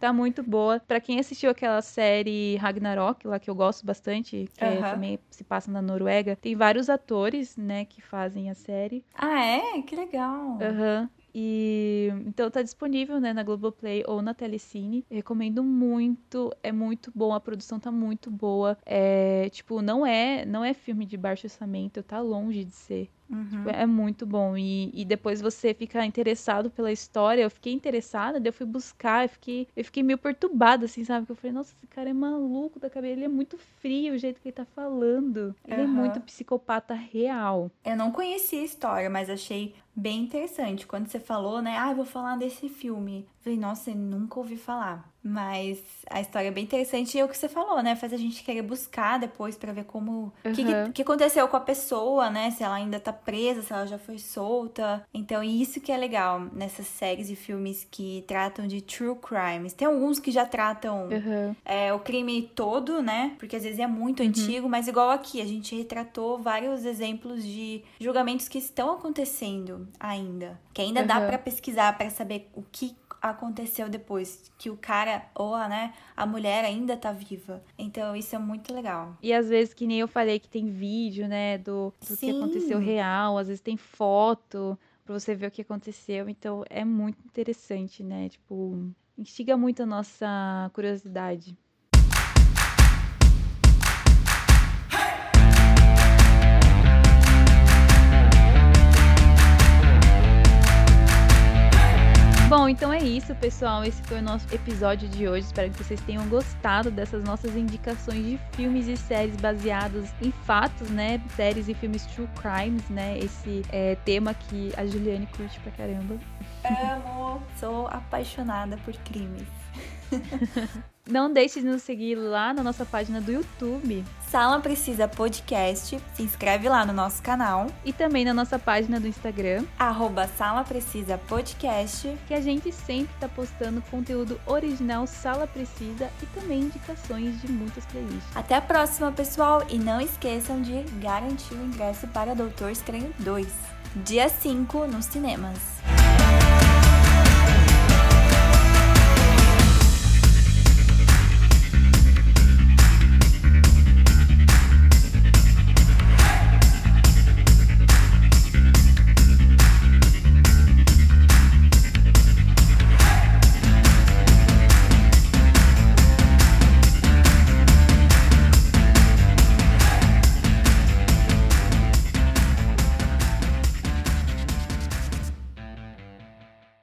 tá muito boa. Pra quem assistiu aquela série Ragnarok, lá que eu gosto bastante, que é, também se passa na Noruega, tem vários atores, né, que fazem a série. Ah, é? Que legal. Aham. Uhum. E então tá disponível, né, na Globoplay ou na Telecine. Eu recomendo muito, é muito bom, a produção tá muito boa. É, tipo, não é, não é filme de baixo orçamento, tá longe de ser. Uhum. Tipo, é muito bom. E, e depois você fica interessado pela história. Eu fiquei interessada, daí eu fui buscar, eu fiquei, eu fiquei meio perturbada, assim, sabe? Porque eu falei, nossa, esse cara é maluco da cabeça, ele é muito frio o jeito que ele tá falando. Ele uhum. é muito psicopata real. Eu não conhecia a história, mas achei bem interessante. Quando você falou, né? Ah, eu vou falar desse filme. Eu falei, nossa, eu nunca ouvi falar. Mas a história é bem interessante e é o que você falou, né? Faz a gente querer buscar depois para ver como. O uhum. que, que, que, aconteceu com a pessoa, né? Se ela ainda tá presa, se ela já foi solta. Então, isso que é legal nessas séries e filmes que tratam de true crimes. Tem alguns que já tratam uhum. é, o crime todo, né? Porque às vezes é muito uhum. antigo, mas igual aqui, a gente retratou vários exemplos de julgamentos que estão acontecendo ainda. Que ainda dá para pesquisar para saber o que aconteceu depois, que o cara ou a, né, a mulher ainda tá viva. Então isso é muito legal. E às vezes, que nem eu falei que tem vídeo, né, do, do que aconteceu real, às vezes tem foto pra você ver o que aconteceu. Então é muito interessante, né? Tipo, instiga muito a nossa curiosidade. Bom, então é isso, pessoal. Esse foi o nosso episódio de hoje. Espero que vocês tenham gostado dessas nossas indicações de filmes e séries baseados em fatos, né? Séries e filmes true crimes, né? Esse é, tema que a Juliane curte pra caramba. Amo, sou apaixonada por crimes. Não deixe de nos seguir lá na nossa página do YouTube. Sala Precisa Podcast. Se inscreve lá no nosso canal. E também na nossa página do Instagram. Arroba Sala Precisa Podcast. Que a gente sempre está postando conteúdo original Sala Precisa e também indicações de muitas playlists. Até a próxima, pessoal. E não esqueçam de garantir o ingresso para Doutor Estranho 2. Dia 5 nos cinemas.